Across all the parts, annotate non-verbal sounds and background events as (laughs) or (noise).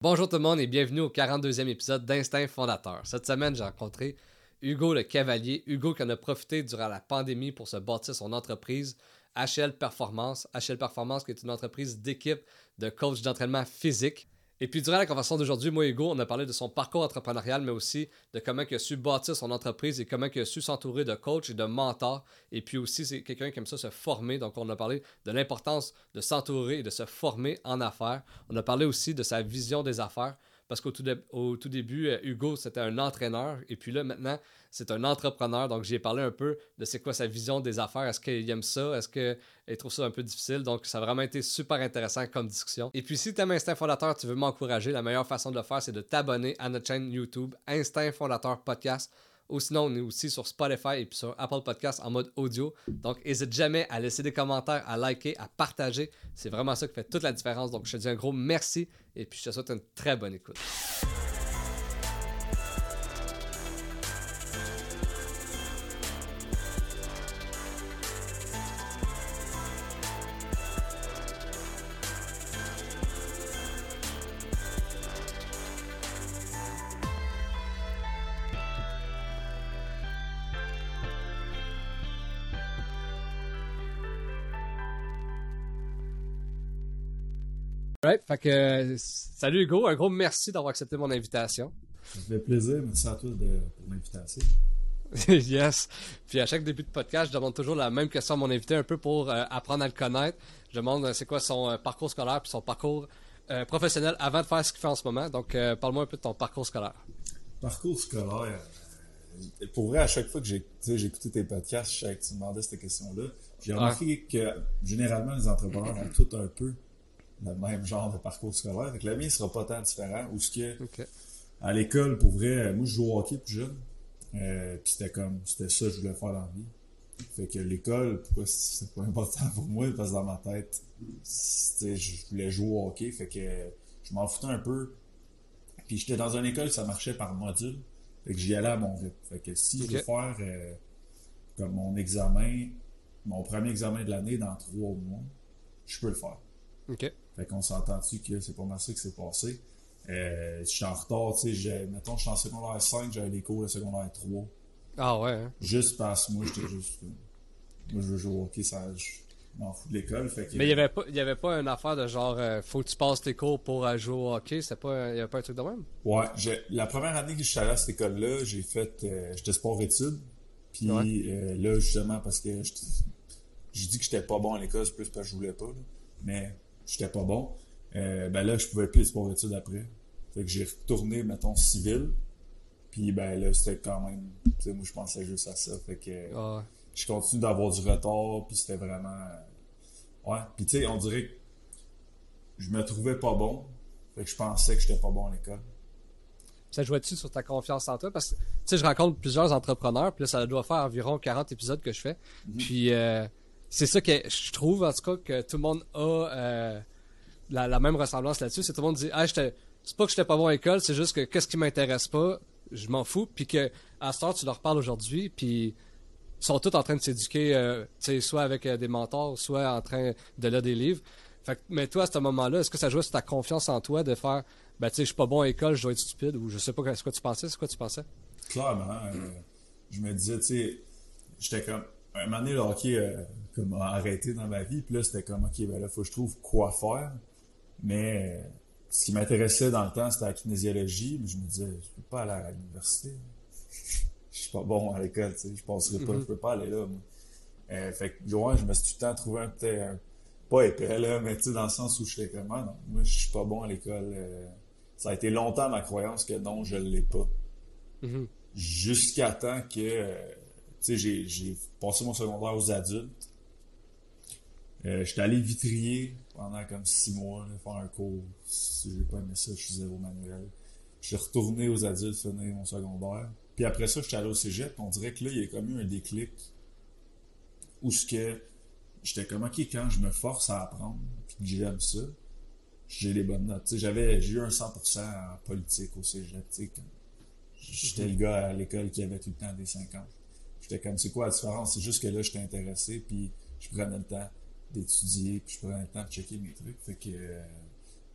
Bonjour tout le monde et bienvenue au 42e épisode d'Instinct Fondateur. Cette semaine, j'ai rencontré Hugo le Cavalier. Hugo qui en a profité durant la pandémie pour se bâtir son entreprise HL Performance. HL Performance qui est une entreprise d'équipe de coach d'entraînement physique. Et puis, durant la conversation d'aujourd'hui, moi et Hugo, on a parlé de son parcours entrepreneurial, mais aussi de comment il a su bâtir son entreprise et comment il a su s'entourer de coachs et de mentors. Et puis aussi, c'est quelqu'un qui aime ça se former. Donc, on a parlé de l'importance de s'entourer et de se former en affaires. On a parlé aussi de sa vision des affaires. Parce qu'au tout, tout, début, euh, Hugo, c'était un entraîneur. Et puis là, maintenant, c'est un entrepreneur. Donc, j'ai parlé un peu de c'est quoi sa vision des affaires. Est-ce qu'il aime ça? Est-ce qu'il trouve ça un peu difficile? Donc, ça a vraiment été super intéressant comme discussion. Et puis, si tu aimes Instinct Fondateur, tu veux m'encourager, la meilleure façon de le faire, c'est de t'abonner à notre chaîne YouTube Instinct Fondateur Podcast. Ou sinon, on est aussi sur Spotify et puis sur Apple Podcast en mode audio. Donc, n'hésite jamais à laisser des commentaires, à liker, à partager. C'est vraiment ça qui fait toute la différence. Donc, je te dis un gros merci et puis je te souhaite une très bonne écoute. Right, fait que, salut Hugo, un gros merci d'avoir accepté mon invitation. Ça fait plaisir, merci à toi de, pour l'invitation. (laughs) yes. Puis à chaque début de podcast, je demande toujours la même question à mon invité, un peu pour euh, apprendre à le connaître. Je demande euh, c'est quoi son euh, parcours scolaire puis son parcours professionnel avant de faire ce qu'il fait en ce moment. Donc, parle-moi un peu de ton parcours scolaire. Parcours scolaire. Pour vrai, à chaque fois que j'ai écouté tes podcasts, je savais que tu me demandais cette question-là. J'ai remarqué que généralement, les entrepreneurs ont tout un peu le même genre de parcours scolaire. Que la mien sera pas tant différent. Ou ce que à l'école, pour vrai, moi je jouais au hockey plus jeune. Euh, puis c'était comme c'était ça que je voulais faire dans la vie. Fait que l'école, pourquoi c'est pas important pour moi, parce que dans ma tête, je voulais jouer au hockey. Fait que je m'en foutais un peu. Puis j'étais dans une école, ça marchait par module. Fait que j'y allais à mon rythme. Fait que si je veux faire euh, comme mon examen, mon premier examen de l'année dans trois mois, je peux le faire. OK. Fait qu'on s'entend-tu que c'est pas mal ça qui s'est passé? Euh, je suis en retard, tu sais, mettons, je suis en secondaire 5, j'avais les cours de secondaire 3. Ah ouais, hein? Juste parce que moi, j'étais juste. Moi, je veux jouer au hockey, ça. Je m'en fous de l'école. Fait que, Mais il n'y avait, pas, y avait pas une affaire de genre, euh, faut que tu passes tes cours pour euh, jouer au hockey, il n'y avait pas un truc de même? Ouais, la première année que je suis allé à cette école-là, j'ai fait. j'étais sport-études. Puis là, justement, parce que je, dis que j'étais pas bon à l'école, c'est plus parce que je voulais pas. Là. Mais j'étais pas bon. Euh, ben là, je pouvais plus sport études après. Fait que j'ai retourné, mettons, civil. Puis ben là, c'était quand même. Tu sais, moi, je pensais juste à ça. Fait que ah je continue d'avoir du retard. Puis c'était vraiment. Ouais. Puis tu sais, on dirait que je me trouvais pas bon. Fait que je pensais que j'étais pas bon à l'école. Ça jouait-tu sur ta confiance en toi? Parce que, tu sais, je rencontre plusieurs entrepreneurs, puis là, ça doit faire environ 40 épisodes que je fais. Mm-hmm. Puis, euh, c'est ça que je trouve, en tout cas, que tout le monde a euh, la, même ressemblance là-dessus. C'est tout le monde dit, ah, c'est pas que j'étais pas bon à l'école, c'est juste que qu'est-ce qui m'intéresse pas, je m'en fous. Puis que à ce temps, tu leur parles aujourd'hui, puis ils sont tous en train de s'éduquer, euh, soit avec euh, des mentors, soit en train de lire des livres. Fait mais toi, à ce moment-là, est-ce que ça joue sur ta confiance en toi de faire, ben, tu sais, je suis pas bon à l'école, je dois être stupide, ou je sais pas ce que tu pensais, c'est quoi tu pensais? Clairement, je me disais, tu sais, j'étais comme, un moment donné, le hockey, comme arrêté dans ma vie. Puis là, c'était comme, OK, ben là, faut que je trouve quoi faire. Mais ce qui m'intéressait dans le temps, c'était la kinésiologie. Mais je me disais, je peux pas aller à l'université. (laughs) je suis pas bon à l'école, tu sais. Je passerai pas, je peux pas aller là, moi. Euh, fait que, ouais, je me suis tout le temps trouvé un petit, pas épais, là, mais tu sais, dans le sens où j'étais comme, ah, non, moi, je suis pas bon à l'école. Euh. ça a été longtemps ma croyance que non, je l'ai pas. Mm-hmm. Jusqu'à temps que, euh, j'ai passé mon secondaire aux adultes. Euh, j'étais allé vitrier pendant comme six mois, faire un cours. Si j'ai pas aimé ça, je suis zéro manuel. Je suis retourné aux adultes finir mon secondaire. Puis après ça, j'étais allé au cégep. On dirait que là, il y a comme eu un déclic où ce que j'étais comme, OK, quand je me force à apprendre, puis que j'aime ça, j'ai les bonnes notes. J'avais, j'ai eu un 100% en politique au cégep. J'étais le gars à l'école qui avait tout le temps des 50. J'étais comme, c'est quoi la différence? C'est juste que là, j'étais intéressé, puis je prenais le temps d'étudier, puis je prenais le temps de checker mes trucs. Fait que euh,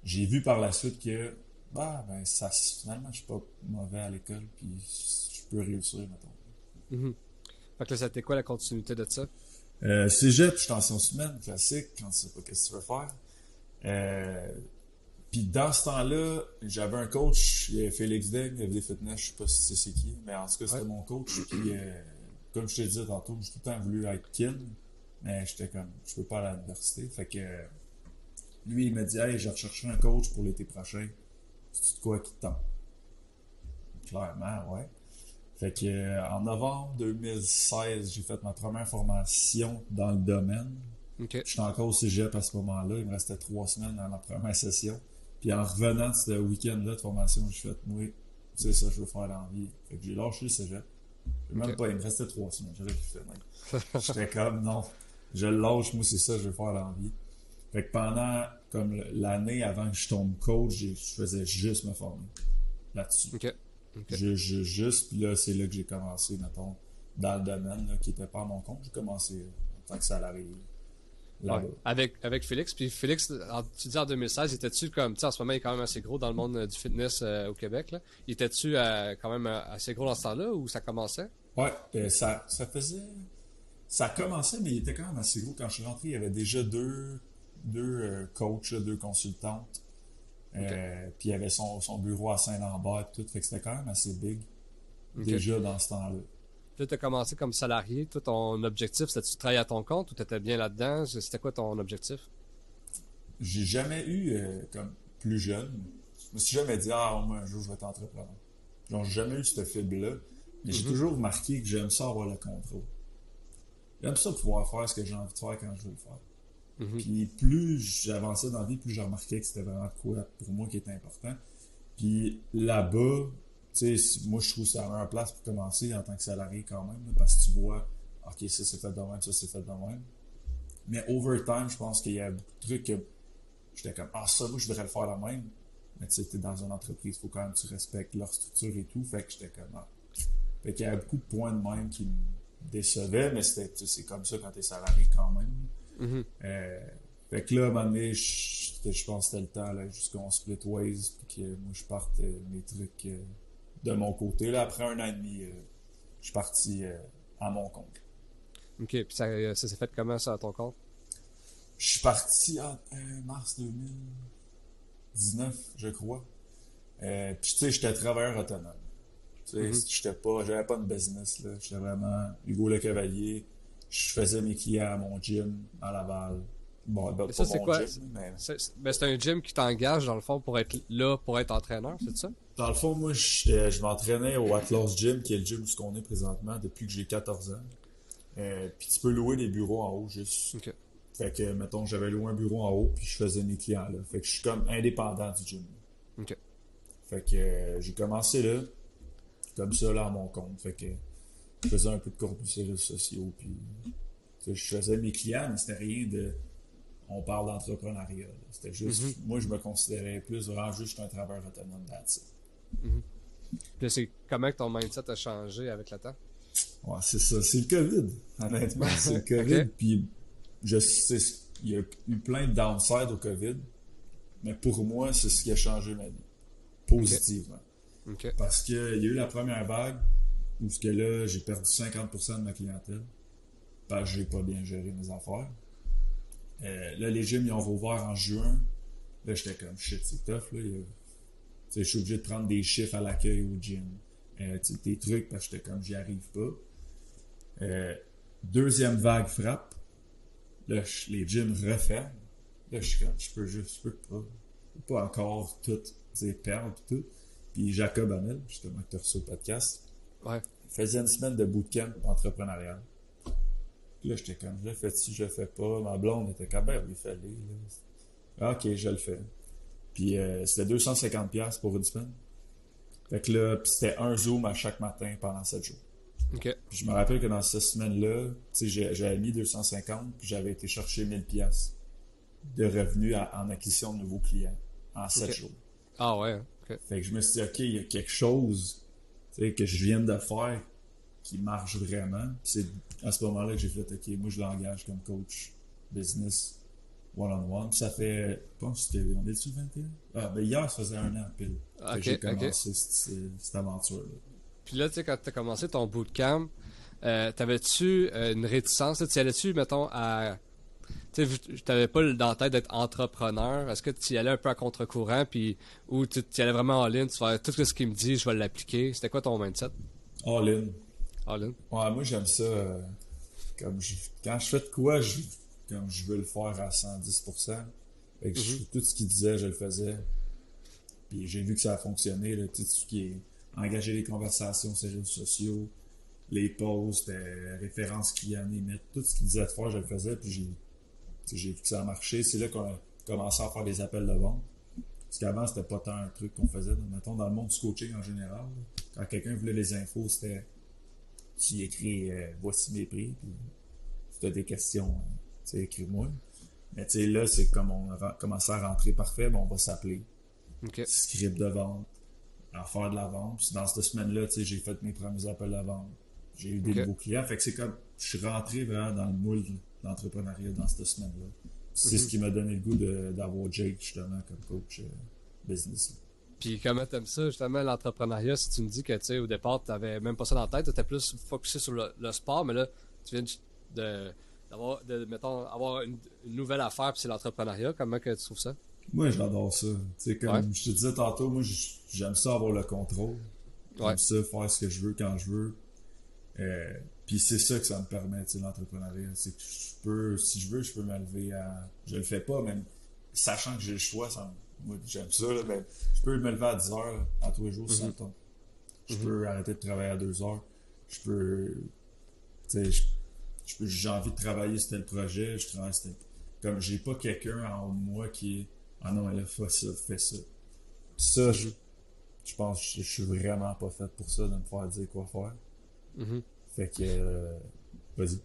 j'ai vu par la suite que bah, ben, ça, finalement, je suis pas mauvais à l'école, puis je peux réussir, mettons. Mhm. Fait que là, c'était quoi la continuité de ça? Euh, cégep, je suis en semaine, classique, quand tu sais pas qu'est-ce que tu veux faire. Euh, puis dans ce temps-là, j'avais un coach, Félix Degg, FD Fitness, je sais pas si c'est qui, mais en tout cas, c'était mon coach. Puis, euh, comme je t'ai dit tantôt, j'ai tout le temps voulu être kid, mais j'étais comme, je peux pas aller à l'université. Fait que lui, il m'a dit, hey, j'ai recherché un coach pour l'été prochain. C'est quoi qui te tente? Clairement, ouais. Fait que, euh, en novembre 2016, j'ai fait ma première formation dans le domaine. Okay. J'étais encore au cégep à ce moment-là. Il me restait trois semaines dans la première session. Puis en revenant de ce week-end-là de formation, j'ai fait, moi, c'est ça, je veux faire l'envie. Fait que j'ai lâché le cégep. Même pas, il me restait trois semaines. J'avais fait, J'étais comme, non, je le lâche, moi, c'est ça, je veux faire l'envie. Fait que pendant, comme l'année avant que je tombe coach, je faisais juste me former là-dessus. Je, je, juste, puis là, c'est là que j'ai commencé, mettons, dans le domaine, là, qui était pas à mon compte. J'ai commencé en tant que salarié. Ouais. Avec, avec Félix. Puis Félix, tu dis en 2016, était-tu comme, tu en ce moment, il est quand même assez gros dans le monde euh, du fitness euh, au Québec, là. Il était-tu euh, quand même assez gros dans ce temps-là ou ça commençait? Ouais, ça, ça faisait. Ça commençait, mais il était quand même assez gros. Quand je suis rentré, il y avait déjà deux, deux coachs, deux consultantes. Puis il y avait son, son bureau à Saint-Lambert et tout. Fait que c'était quand même assez big. Déjà dans ce temps-là. Là, tu as commencé comme salarié. Toi, ton objectif, c'était tu travailler à ton compte ou tu étais bien là-dedans? C'était quoi ton objectif? J'ai jamais eu, euh, comme plus jeune, je me suis jamais dit, ah, moi, un jour, je vais être entrepreneur. J'ai jamais eu cette fibre-là. Mais j'ai mm-hmm. toujours remarqué que j'aime ça avoir le contrôle. J'aime ça pouvoir faire ce que j'ai envie de faire quand je veux le faire. Mhm. Puis plus j'avançais dans la vie, plus je remarquais que c'était vraiment quoi pour moi qui était important. Puis là-bas, moi je trouve que c'est la meilleure place pour commencer en tant que salarié quand même, parce que tu vois, ok, ça c'est fait de même, ça c'est fait de même. Mais over time, je pense qu'il y a beaucoup de trucs que j'étais comme, ah ça, moi je voudrais le faire la même. Mais tu sais, t'es dans une entreprise, il faut quand même que tu respectes leur structure et tout. Fait que j'étais comme, ah. Fait qu'il y a beaucoup de points de même qui me décevaient, mais c'était, c'est comme ça quand t'es salarié quand même. Mm-hmm. Euh, fait que là, à un moment donné, je, je pense que c'était le temps, là, jusqu'on split ways, puis que moi, je parte euh, mes trucs euh, de mon côté. Là, après un an et demi, je suis parti à mon compte. OK, puis ça, ça s'est fait comment, ça, à ton compte? Je suis parti en mars 2019, je crois. puis, tu sais, j'étais travailleur autonome. Tu sais, mm-hmm. j'étais pas, j'avais pas de business, là. J'étais vraiment Hugo Le Cavalier je faisais mes clients à mon gym à Laval. Bon, ben, ça, c'est quoi? mais... Ben, c'est un gym qui t'engage, dans le fond, pour être là, pour être entraîneur, c'est ça? Dans le fond, moi, je, m'entraînais au Atlas Gym, qui est le gym où on est présentement depuis que j'ai 14 ans. Euh, puis tu peux louer des bureaux en haut, juste. OK. Fait que, mettons, j'avais loué un bureau en haut, puis je faisais mes clients là. Fait que je suis comme indépendant du gym. OK. Fait que euh, j'ai commencé là, comme ça, là, à mon compte. Fait que je faisais un peu de réseaux sociaux, puis je faisais mes clients, mais c'était rien de. On parle d'entrepreneuriat. C'était juste. Mm-hmm. Moi, je me considérais plus vraiment juste un travailleur autonome c'est comment ton mindset a changé avec le temps? Ouais, c'est ça. C'est le COVID, honnêtement. (laughs) C'est le COVID. Puis, je, il y a eu plein de downsides au COVID, mais pour moi, c'est ce qui a changé ma vie. Positivement. Parce qu'il y a eu la première vague, où que là, j'ai perdu 50% de ma clientèle parce que j'ai pas bien géré mes affaires. Euh, là, les gyms, ils ont rouvert en juin. Là, j'étais comme, shit, c'est tough, là. Je suis obligé de prendre des chiffres à l'accueil au gym. Euh, des trucs, parce que comme, j'y arrive pas. Euh, deuxième vague frappe. Là, les gyms referment. Là, je suis comme, je peux juste, je peux pas. Je peux pas encore tout, perdre tout. Puis Jacob Hamel, justement, que tu as reçu au podcast, Ouais. faisait une semaine de bootcamp entrepreneurial. Puis là, j'étais comme, je le fais si je le fais pas? Ma blonde était comme, ben oui, fallait. Là. Ok, je le fais. Puis euh, c'était 250$ pour une semaine. Fait que là, c'était un zoom à chaque matin pendant 7 jours. OK. Puis je me rappelle que dans cette semaine-là, j'avais mis 250, puis j'avais été chercher 1000$ de revenus en acquisition de nouveaux clients en 7 jours. Ah ouais. Fait que je me suis dit, OK, il y a quelque chose que je viens de faire qui marche vraiment. C'est à ce moment-là que j'ai fait, OK, moi je l'engage comme coach business one-on-one. Ça fait, je pense que c'était, on est le 21? Ah, ben hier, ça faisait un an pile que j'ai commencé cette, aventure-là. Puis là, tu sais, quand tu as commencé ton bootcamp, euh, t'avais-tu euh, une réticence? Tu allais-tu, mettons, à. Tu t'avais pas dans la tête d'être entrepreneur. Est-ce que tu y allais un peu à contre-courant, puis ou tu y allais vraiment all-in, tu fais tout ce qu'il me dit, je vais l'appliquer? C'était quoi ton mindset? All-in. All-in? Ouais, moi, j'aime ça. Euh, comme quand je fais de quoi, je, comme je veux le faire à 110%. Fait que mm-hmm. tout ce qu'il disait, je le faisais. Puis j'ai vu que ça a fonctionné, là, tout ce qui est engager les conversations sur les réseaux sociaux, les posts, euh, références clients, tout ce qu'il disait de faire, je le faisais, puis j'ai, vu que ça a marché. C'est là qu'on a commencé à faire des appels de vente. Parce qu'avant, c'était pas tant un truc qu'on faisait. Mettons, dans le monde du coaching en général, quand quelqu'un voulait les infos, c'était tu écris euh, voici mes prix, puis tu as des questions, euh, tu écris-moi. Mais tu sais, là, c'est comme on a commencé à rentrer parfait, bon, on va s'appeler. Script de vente, à faire de la vente. Puis dans cette semaine-là, tu sais, j'ai fait mes premiers appels de vente. J'ai eu des nouveaux clients. Fait que c'est comme, je suis rentré vraiment dans le moule d'entrepreneuriat dans cette semaine-là. C'est ce mhm. qui m'a donné le goût d'avoir Jake, justement, comme coach euh, business. Puis comment t'aimes ça, justement, l'entrepreneuriat, si tu me dis que, tu sais, au départ, t'avais même pas ça dans la tête, t'étais plus focusé sur le, sport, mais là, tu viens de, d'avoir, de, mettons, avoir une, nouvelle affaire, puis c'est l'entrepreneuriat. Comment que tu trouves ça? Moi, j'adore ça. Tu comme je te disais tantôt, moi, j'aime ça avoir le contrôle. J'aime ça faire ce que je veux quand je veux. Euh, puis c'est ça que ça me permet, l'entrepreneuriat. C'est que je peux, si je veux, je peux me lever à... Je le fais pas, même sachant que j'ai le choix, ça moi, j'aime ça, là, mais je peux me lever à 10 heures à tous les jours sans mm-hmm. temps. Je mm-hmm. peux arrêter de travailler à 2 heures. Je peux, tu sais, j'ai envie de travailler sur tel projet, je travaille sur tel... Comme j'ai pas quelqu'un en moi qui est ah non, elle a fait ça, fait ça. ça, je, je pense que je, suis vraiment pas fait pour ça, de me faire dire quoi faire. Mm-hmm. Fait que, euh, vas-y.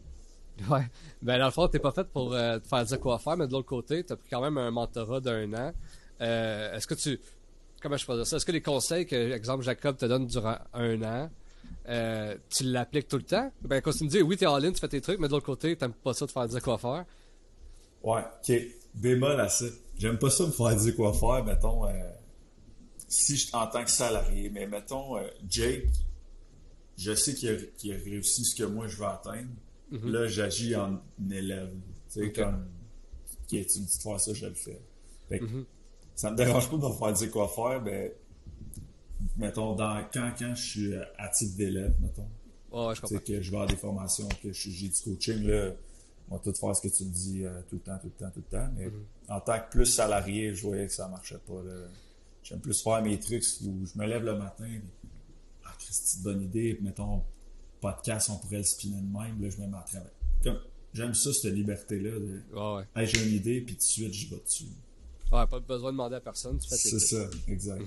Ouais. Ben, dans le fond, t'es pas fait pour euh, te faire dire quoi faire, mais de l'autre côté, t'as pris quand même un mentorat d'un an. Euh, est-ce que tu. Comment je peux dire ça? Est-ce que les conseils que, exemple, Jacob te donne durant un an, tu l'appliques tout le temps? Ben, quand tu me dis, oui, t'es en ligne, tu fais tes trucs, mais de l'autre côté, t'aimes pas ça de faire dire quoi faire? Ouais, ok. Bémol à ça. J'aime pas ça me faire dire quoi faire, mettons, euh, si je, en tant que salarié, mais mettons, euh, Jake, je sais qu'il a, réussi ce que moi je veux atteindre. Mhm. Là, j'agis en élève. Tu sais, comme, qui est une petite fois ça, je le fais. fait mm Ça me dérange pas de me faire dire quoi faire, mais mettons, dans, quand, quand je suis à titre d'élève, mettons. Oh, je comprends. que je vais avoir des formations, que j'ai du coaching, là on va tout faire ce que tu me dis euh, tout le temps, tout le temps, tout le temps. Mais mhm. en tant que plus salarié, je voyais que ça marchait pas. J'aime plus faire mes trucs où je me lève le matin. ah, c'est une bonne idée. Mettons, podcast, on pourrait le spinner de même. Là, je me mets à travailler. j'aime ça, cette liberté-là. De, j'ai une idée, puis tout de suite, je vais dessus. Ouais, pas besoin de demander à personne. C'est ça, exact.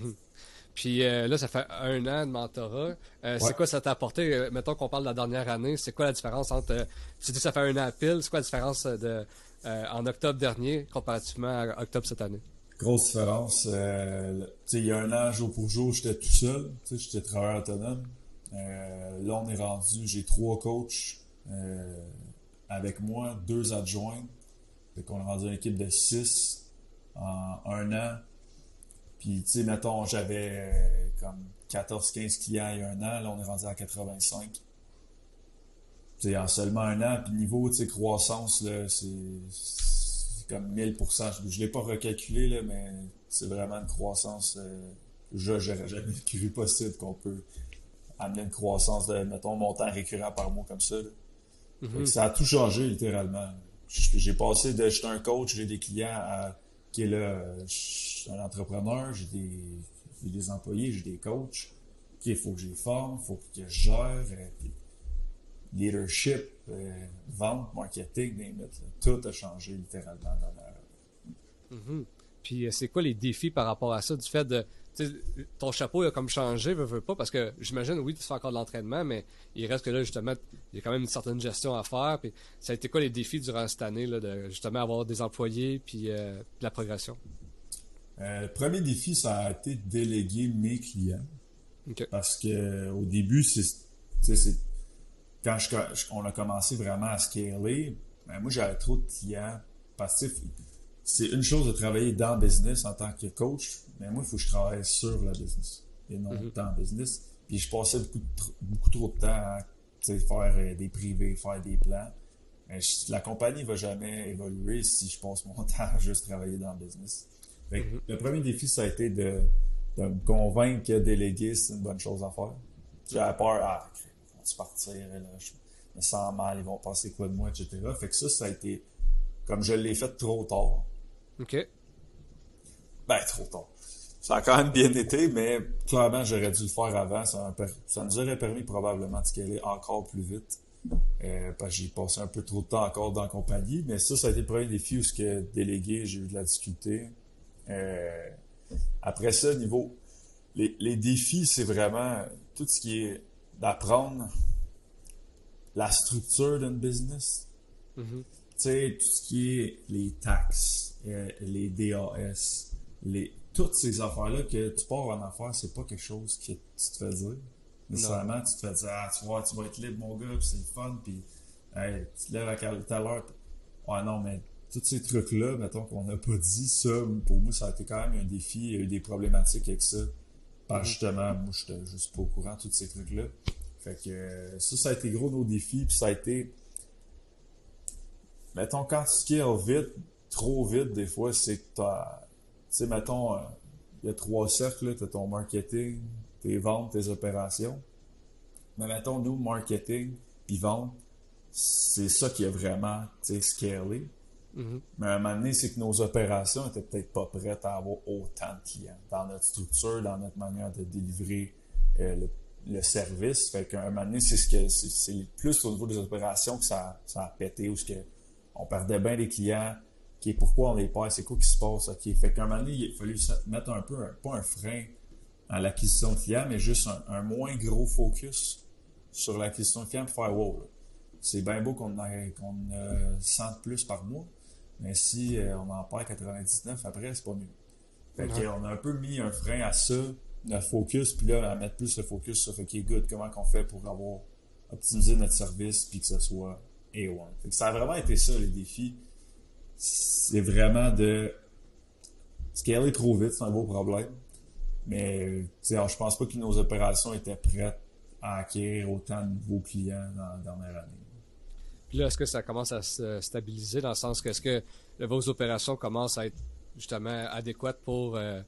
Puis euh, là, ça fait un an de mentorat. Euh, c'est quoi ça t'a apporté? Euh, mettons qu'on parle de la dernière année. C'est quoi la différence entre. tu dis ça fait un an à pile. C'est quoi la différence de, en octobre dernier comparativement à octobre cette année? Grosse différence. il y a un an, jour pour jour, j'étais tout seul. J'étais travailleur autonome. là, on est rendu, j'ai trois coachs avec moi, deux adjoints. Fait qu'on est rendu une équipe de six en un an puis, tu sais, mettons, j'avais euh, comme 14-15 clients il y a un an, là, on est rendu à 85. sais, en seulement un an, puis niveau, tu sais, croissance, là, c'est comme 1000%. Je, ne l'ai pas recalculé, là, mais c'est vraiment une croissance, euh, je j'aurais jamais cru possible qu'on peut amener une croissance de, mettons, montant récurrent par mois comme ça. Mm-hmm. Ça a tout changé, littéralement. J'ai passé de j'étais un coach, j'ai des clients à qui est là, je suis un entrepreneur, j'ai des, des employés, j'ai des coachs. Il faut que je les forme, il faut que je gère, euh, leadership, euh, vente, marketing, tout a changé littéralement dans la... Mm-hmm. Puis euh, c'est quoi les défis par rapport à ça, du fait de ton chapeau a comme changé, veux, veux pas, parce que j'imagine, oui, tu fais encore de l'entraînement, mais il reste que là, justement, il y a quand même une certaine gestion à faire. Puis ça a été quoi les défis durant cette année, là, de justement avoir des employés, puis de la progression? Euh, le premier défi, ça a été de déléguer mes clients. Parce que au début, c'est, quand on a commencé vraiment à scaler, ben moi, j'avais trop de clients passifs c'est une chose de travailler dans le business en tant que coach, mais moi, il faut que je travaille sur le business et non Mhm. dans le business. Puis je passais beaucoup, beaucoup trop de temps à faire euh, des privés, faire des plans. Mais je- la compagnie va jamais évoluer si je passe mon (laughs) temps à juste travailler dans le business. Fait Mhm. Le premier défi, ça a été de, de me convaincre que déléguer, c'est une bonne chose à faire. J'avais peur, ah, ils vont se partir, là, je me sens mal, ils vont penser quoi de moi, etc. Fait que ça, ça a été, comme je l'ai fait trop tard, OK. ben, trop tard. Ça a quand même bien été, mais clairement, j'aurais dû le faire avant. Ça nous aurait permis probablement de scaler encore plus vite. Euh, parce que j'ai passé un peu trop de temps encore dans la compagnie. Mais ça, ça a été le premier défi où ce que délégué, j'ai eu de la difficulté. Euh, après ça, niveau... Les, les défis, c'est vraiment tout ce qui est d'apprendre la structure d'une business. Mhm. Tu sais, tout ce qui est les taxes, euh, les DAS, les, toutes ces affaires-là que tu pars en affaires, c'est pas quelque chose que tu te fais dire. Nécessairement, tu te fais dire, ah, tu vois, tu vas être libre, mon gars, puis c'est fun, puis hey, tu te lèves à quelle heure. Ouais, non, mais tous ces trucs-là, mettons qu'on n'a pas dit, ça, pour moi, ça a été quand même un défi. Il y a eu des problématiques avec ça. Parce que justement, moi, j'étais juste pas au courant de tous ces trucs-là. Fait que euh, ça, ça a été gros nos défis, puis ça a été mettons, quand tu scales vite, trop vite, des fois, c'est que t'as, tu sais, mettons, euh, il y a trois cercles, là. t'as ton marketing, tes ventes, tes opérations. Mais mettons, nous, marketing puis vente, c'est ça qui est vraiment, tu Mhm. Mais à un moment donné, c'est que nos opérations étaient peut-être pas prêtes à avoir autant de clients dans notre structure, dans notre manière de délivrer euh, le, service. Fait qu'à un moment donné, c'est ce que c'est, plus au niveau des opérations que ça, ça a pété ou ce que on perdait bien les clients. Pourquoi on les perd? C'est quoi qui se passe? Fait qu'à un moment donné, il a fallu mettre un peu, un- pas un frein à l'acquisition de clients, mais juste un, moins gros focus sur l'acquisition de clients pour faire wow. C'est bien beau qu'on qu'on euh, 100 de plus par mois, mais si euh, on en perd 99 après, c'est pas mieux. Fait Ouais. qu'on a un peu mis un frein à ça, notre focus, puis là, à mettre plus le focus sur, OK, good, comment qu'on fait pour avoir optimisé notre service, puis que ce soit A1. Fait que ça a vraiment été ça, les défis. C'est vraiment de scaler trop vite, c'est un beau problème. Mais, tu sais, alors, je pense pas que nos opérations étaient prêtes à acquérir autant de nouveaux clients dans la dernière année. Puis là, est-ce que ça commence à se stabiliser dans le sens que est-ce que vos opérations commencent à être justement adéquates pour euh,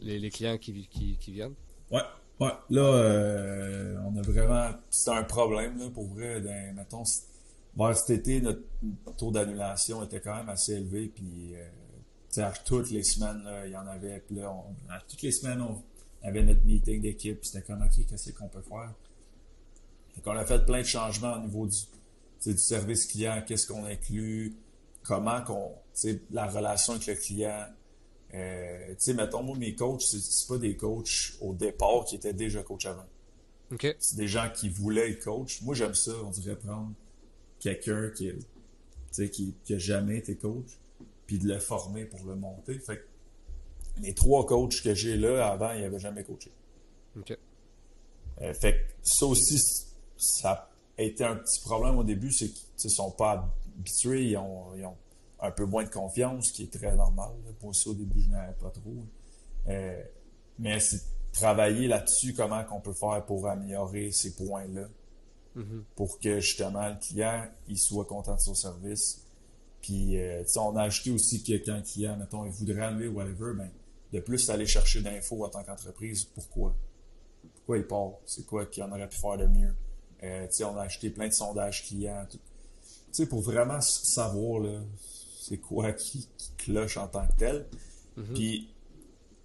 les, clients qui, viennent? Ouais, ouais. Là, euh, on a vraiment. C'est un problème, là, pour vrai. dans- mettons, c- vers cet été, notre taux d'annulation était quand même assez élevé. Puis, euh, toutes les semaines, là, il y en avait. Puis là, on- toutes les semaines, on avait notre meeting d'équipe. C'était comme, OK, qu'est-ce qu'on peut faire? Fait qu'on a fait plein de changements au niveau du, du service client. Qu'est-ce qu'on inclut? Comment qu'on. La relation avec le client. Euh, tu sais, mettons, moi, mes coachs, c'est- pas des coachs au départ qui étaient déjà coach avant. OK. C'est des gens qui voulaient être coach. Moi, j'aime ça, on dirait prendre quelqu'un qui, qui, qui a jamais été coach, puis de le former pour le monter. Fait que les trois coachs que j'ai là, avant, ils n'avaient jamais coaché. OK. Euh, fait que ça aussi, ça été un petit problème au début, c'est qu'ils ne sont pas habitués, ils ont, ils ont un peu moins de confiance, ce qui est très normal. là. Moi aussi, au début, je n'avais pas trop. Euh, mais c'est travailler là-dessus, comment qu'on peut faire pour améliorer ces points-là, Mhm. pour que justement le client il soit content de son service. Puis, euh, on a ajouté aussi que quand le client, mettons, il voudrait enlever whatever, ben, de plus aller chercher d'infos en tant qu'entreprise, pourquoi? Pourquoi il part, c'est quoi qu'il en aurait pu faire de mieux? Euh, on a acheté plein de sondages clients. tout. Pour vraiment savoir là, c'est quoi (laughs) qui, qui cloche en tant que tel. Mhm. Puis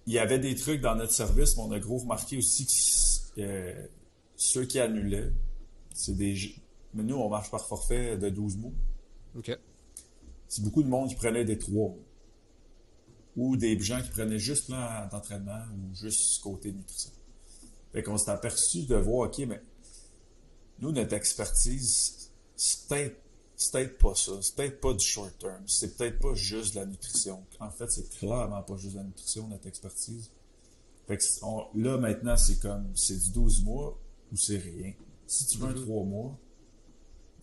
il y avait des trucs dans notre service, mais on a gros remarqué aussi que euh, ceux qui annulaient, c'est des. Mais nous, on marche par forfait de 12 mois. OK. C'est beaucoup de monde qui prenait des 3 mois. Ou des gens qui prenaient juste plan d'entraînement ou juste côté nutrition. Fait qu'on s'est aperçu de voir, OK, mais nous, notre expertise, c'est peut-être, pas ça. C'est peut-être pas du short term. C'est peut-être pas juste de la nutrition. En fait, c'est clairement pas juste de la nutrition, notre expertise. Fait que on- là, maintenant, c'est comme, c'est du 12 mois ou c'est rien. Si tu veux un Mhm. 3 mois,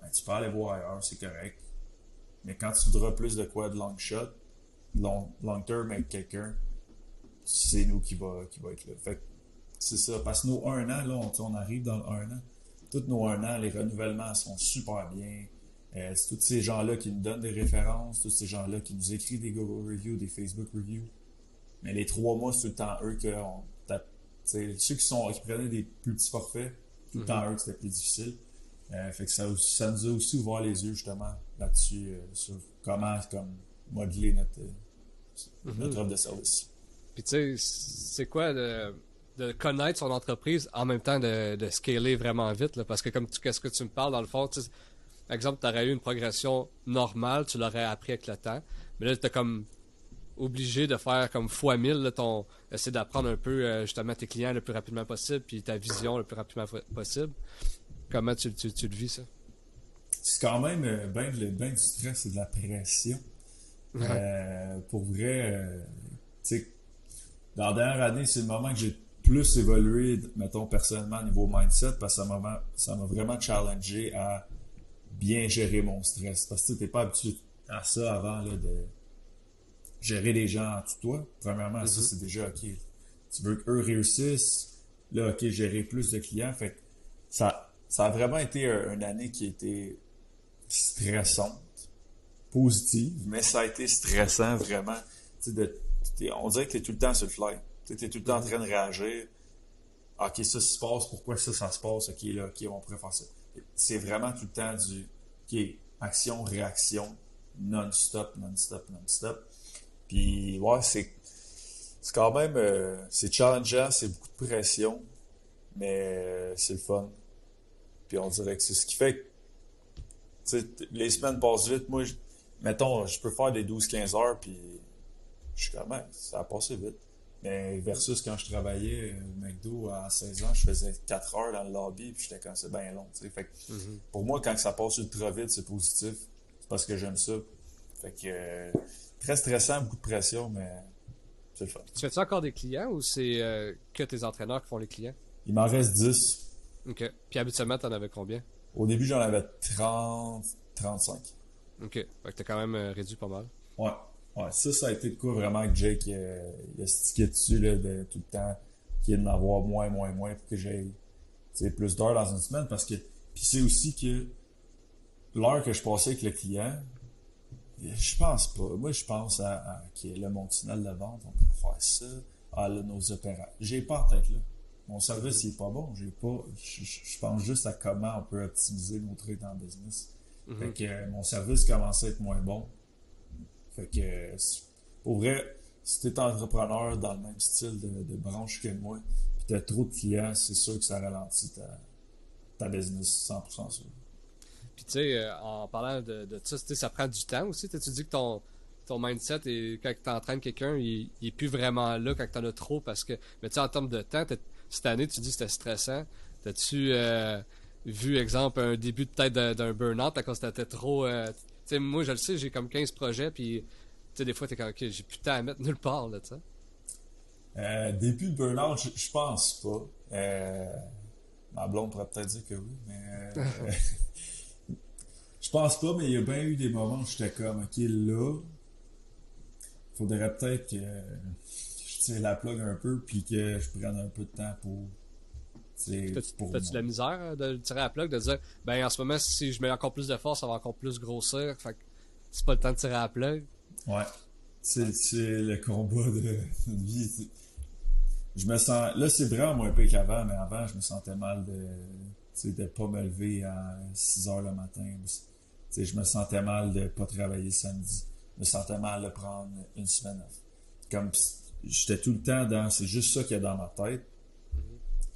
ben, tu peux aller voir ailleurs, c'est correct. Mais quand tu voudras plus de quoi de long shot, long, long term avec quelqu'un, c'est nous qui va, qui va être là. Fait c'est ça. Parce que nos un an, là, on, on arrive dans un an. Tous nos un an, les renouvellements sont super bien. Euh, c'est tous ces gens-là qui nous donnent des références, tous ces gens-là qui nous écrivent des Google Reviews, des Facebook Reviews. Mais les trois mois, c'est tout le temps eux que on tape. Ceux qui sont qui prenaient des plus petits forfaits, tout le temps eux que c'était plus difficile. Euh, fait que ça, ça nous a aussi ouvert les yeux justement là-dessus, euh, sur comment comme modeler notre, euh, notre offre de service. Puis tu sais, c'est quoi de, de, connaître son entreprise en même temps de, de scaler vraiment vite, là, parce que comme qu'est-ce que tu me parles dans le fond, par exemple, tu aurais eu une progression normale, tu l'aurais appris avec le temps, mais là, tu es comme obligé de faire comme fois mille, ton, essayer d'apprendre un peu justement tes clients le plus rapidement possible, puis ta vision le plus rapidement possible. Comment tu, tu, tu le vis, ça? C'est quand même euh, bien ben du stress et de la pression. Euh, pour vrai, euh, tu sais, dans la dernière année, c'est le moment que j'ai plus évolué, mettons, personnellement, au niveau mindset, parce que ça m'a vraiment challengé à bien gérer mon stress. Parce que tu n'es pas habitué à ça avant, là, de gérer les gens en tout toi. Premièrement, ça, mm-hmm. c'est déjà, OK, tu veux qu'eux réussissent. Là, OK, gérer plus de clients. Fait ça, ça a vraiment été une année qui a été stressante, positive, mais ça a été stressant vraiment. De, on dirait que tu es tout le temps sur le fly. Tu es tout le temps en train de réagir. Ah, ok, ça se passe, pourquoi ça, ça se passe, ok, là, ok, on pourrait faire ça. C'est vraiment tout le temps du ok, action, réaction, non-stop, non-stop, non-stop. Puis ouais, c'est c'est quand même euh, c'est challengeant, c'est beaucoup de pression, mais euh, c'est le fun. Puis on dirait que c'est ce qui fait que les semaines passent vite. Moi, mettons, je peux faire des 12-15 heures, puis je suis quand même, ça a passé vite. Mais versus quand je travaillais au McDo à 16 ans, je faisais 4 heures dans le lobby, puis j'étais comme c'est bien long. Fait mm-hmm. Pour moi, quand ça passe ultra vite, c'est positif. C'est parce que j'aime ça. Fait que euh, très stressant, beaucoup de pression, mais c'est le fun. Tu fais-tu encore des clients ou c'est euh, que tes entraîneurs qui font les clients? Il m'en reste 10. OK. Puis habituellement, t'en avais combien? Au début, j'en avais 30, 35. OK. Fait que t'as quand même euh, réduit pas mal. Ouais. Ouais, ça, ça a été de quoi vraiment que Jake euh, il a stické dessus là, de, tout le temps, qui est de m'avoir moins, moins, moins pour que j'aie plus d'heures dans une semaine parce que. Puis c'est aussi que l'heure que je passais avec le client, je pense pas. Moi, je pense à, à qui est là, mon tunnel de vente, on pourrait faire ça. Ah là, nos opérations. J'ai pas en tête là mon service il est pas bon. J'ai pas. Je, pense juste à comment on peut optimiser nos trades en business. Mhm. Fait que euh, mon service commençait à être moins bon. Fait que pour vrai, si t'es entrepreneur dans le même style de, branche que moi, puis t'as trop de clients, c'est sûr que ça ralentit ta, business 100% sûr. Puis tu sais, euh, en parlant de, de ça, ça prend du temps aussi. Tu dis que ton, ton mindset et quand tu entraînes quelqu'un, il, il, est plus vraiment là quand t'en as trop parce que mais tu sais en termes de temps, cette année, tu dis que c'était stressant. T'as-tu euh, vu, exemple, un début de tête d'un burn-out que t'étais trop. Euh, tu moi, je le sais, j'ai comme 15 projets, puis des fois, t'es j'ai plus de temps à mettre nulle part, là, tu sais. Euh, début de burn-out, je pense pas. Euh, ma blonde pourrait peut-être dire que oui, mais. (laughs) je pense pas, mais il y a bien eu des moments où j'étais comme, ok, là, faudrait peut-être que tire la plug un peu, puis que je prenne un peu de temps pour. T'as-tu la misère de tirer la plug, de dire, ben en ce moment, si je mets encore plus de force, ça va encore plus grossir, fait c'est pas le temps de tirer la plug? Ouais. C'est le combat de notre vie. Je me sens. Là, c'est vraiment moins peu qu'avant, mais avant, je me sentais mal de de pas me lever à 6 heures le matin. je me sentais mal de pas travailler samedi. Je me sentais mal de prendre une semaine off. Comme j'étais tout le temps dans, c'est juste ça qu'il y a dans ma tête.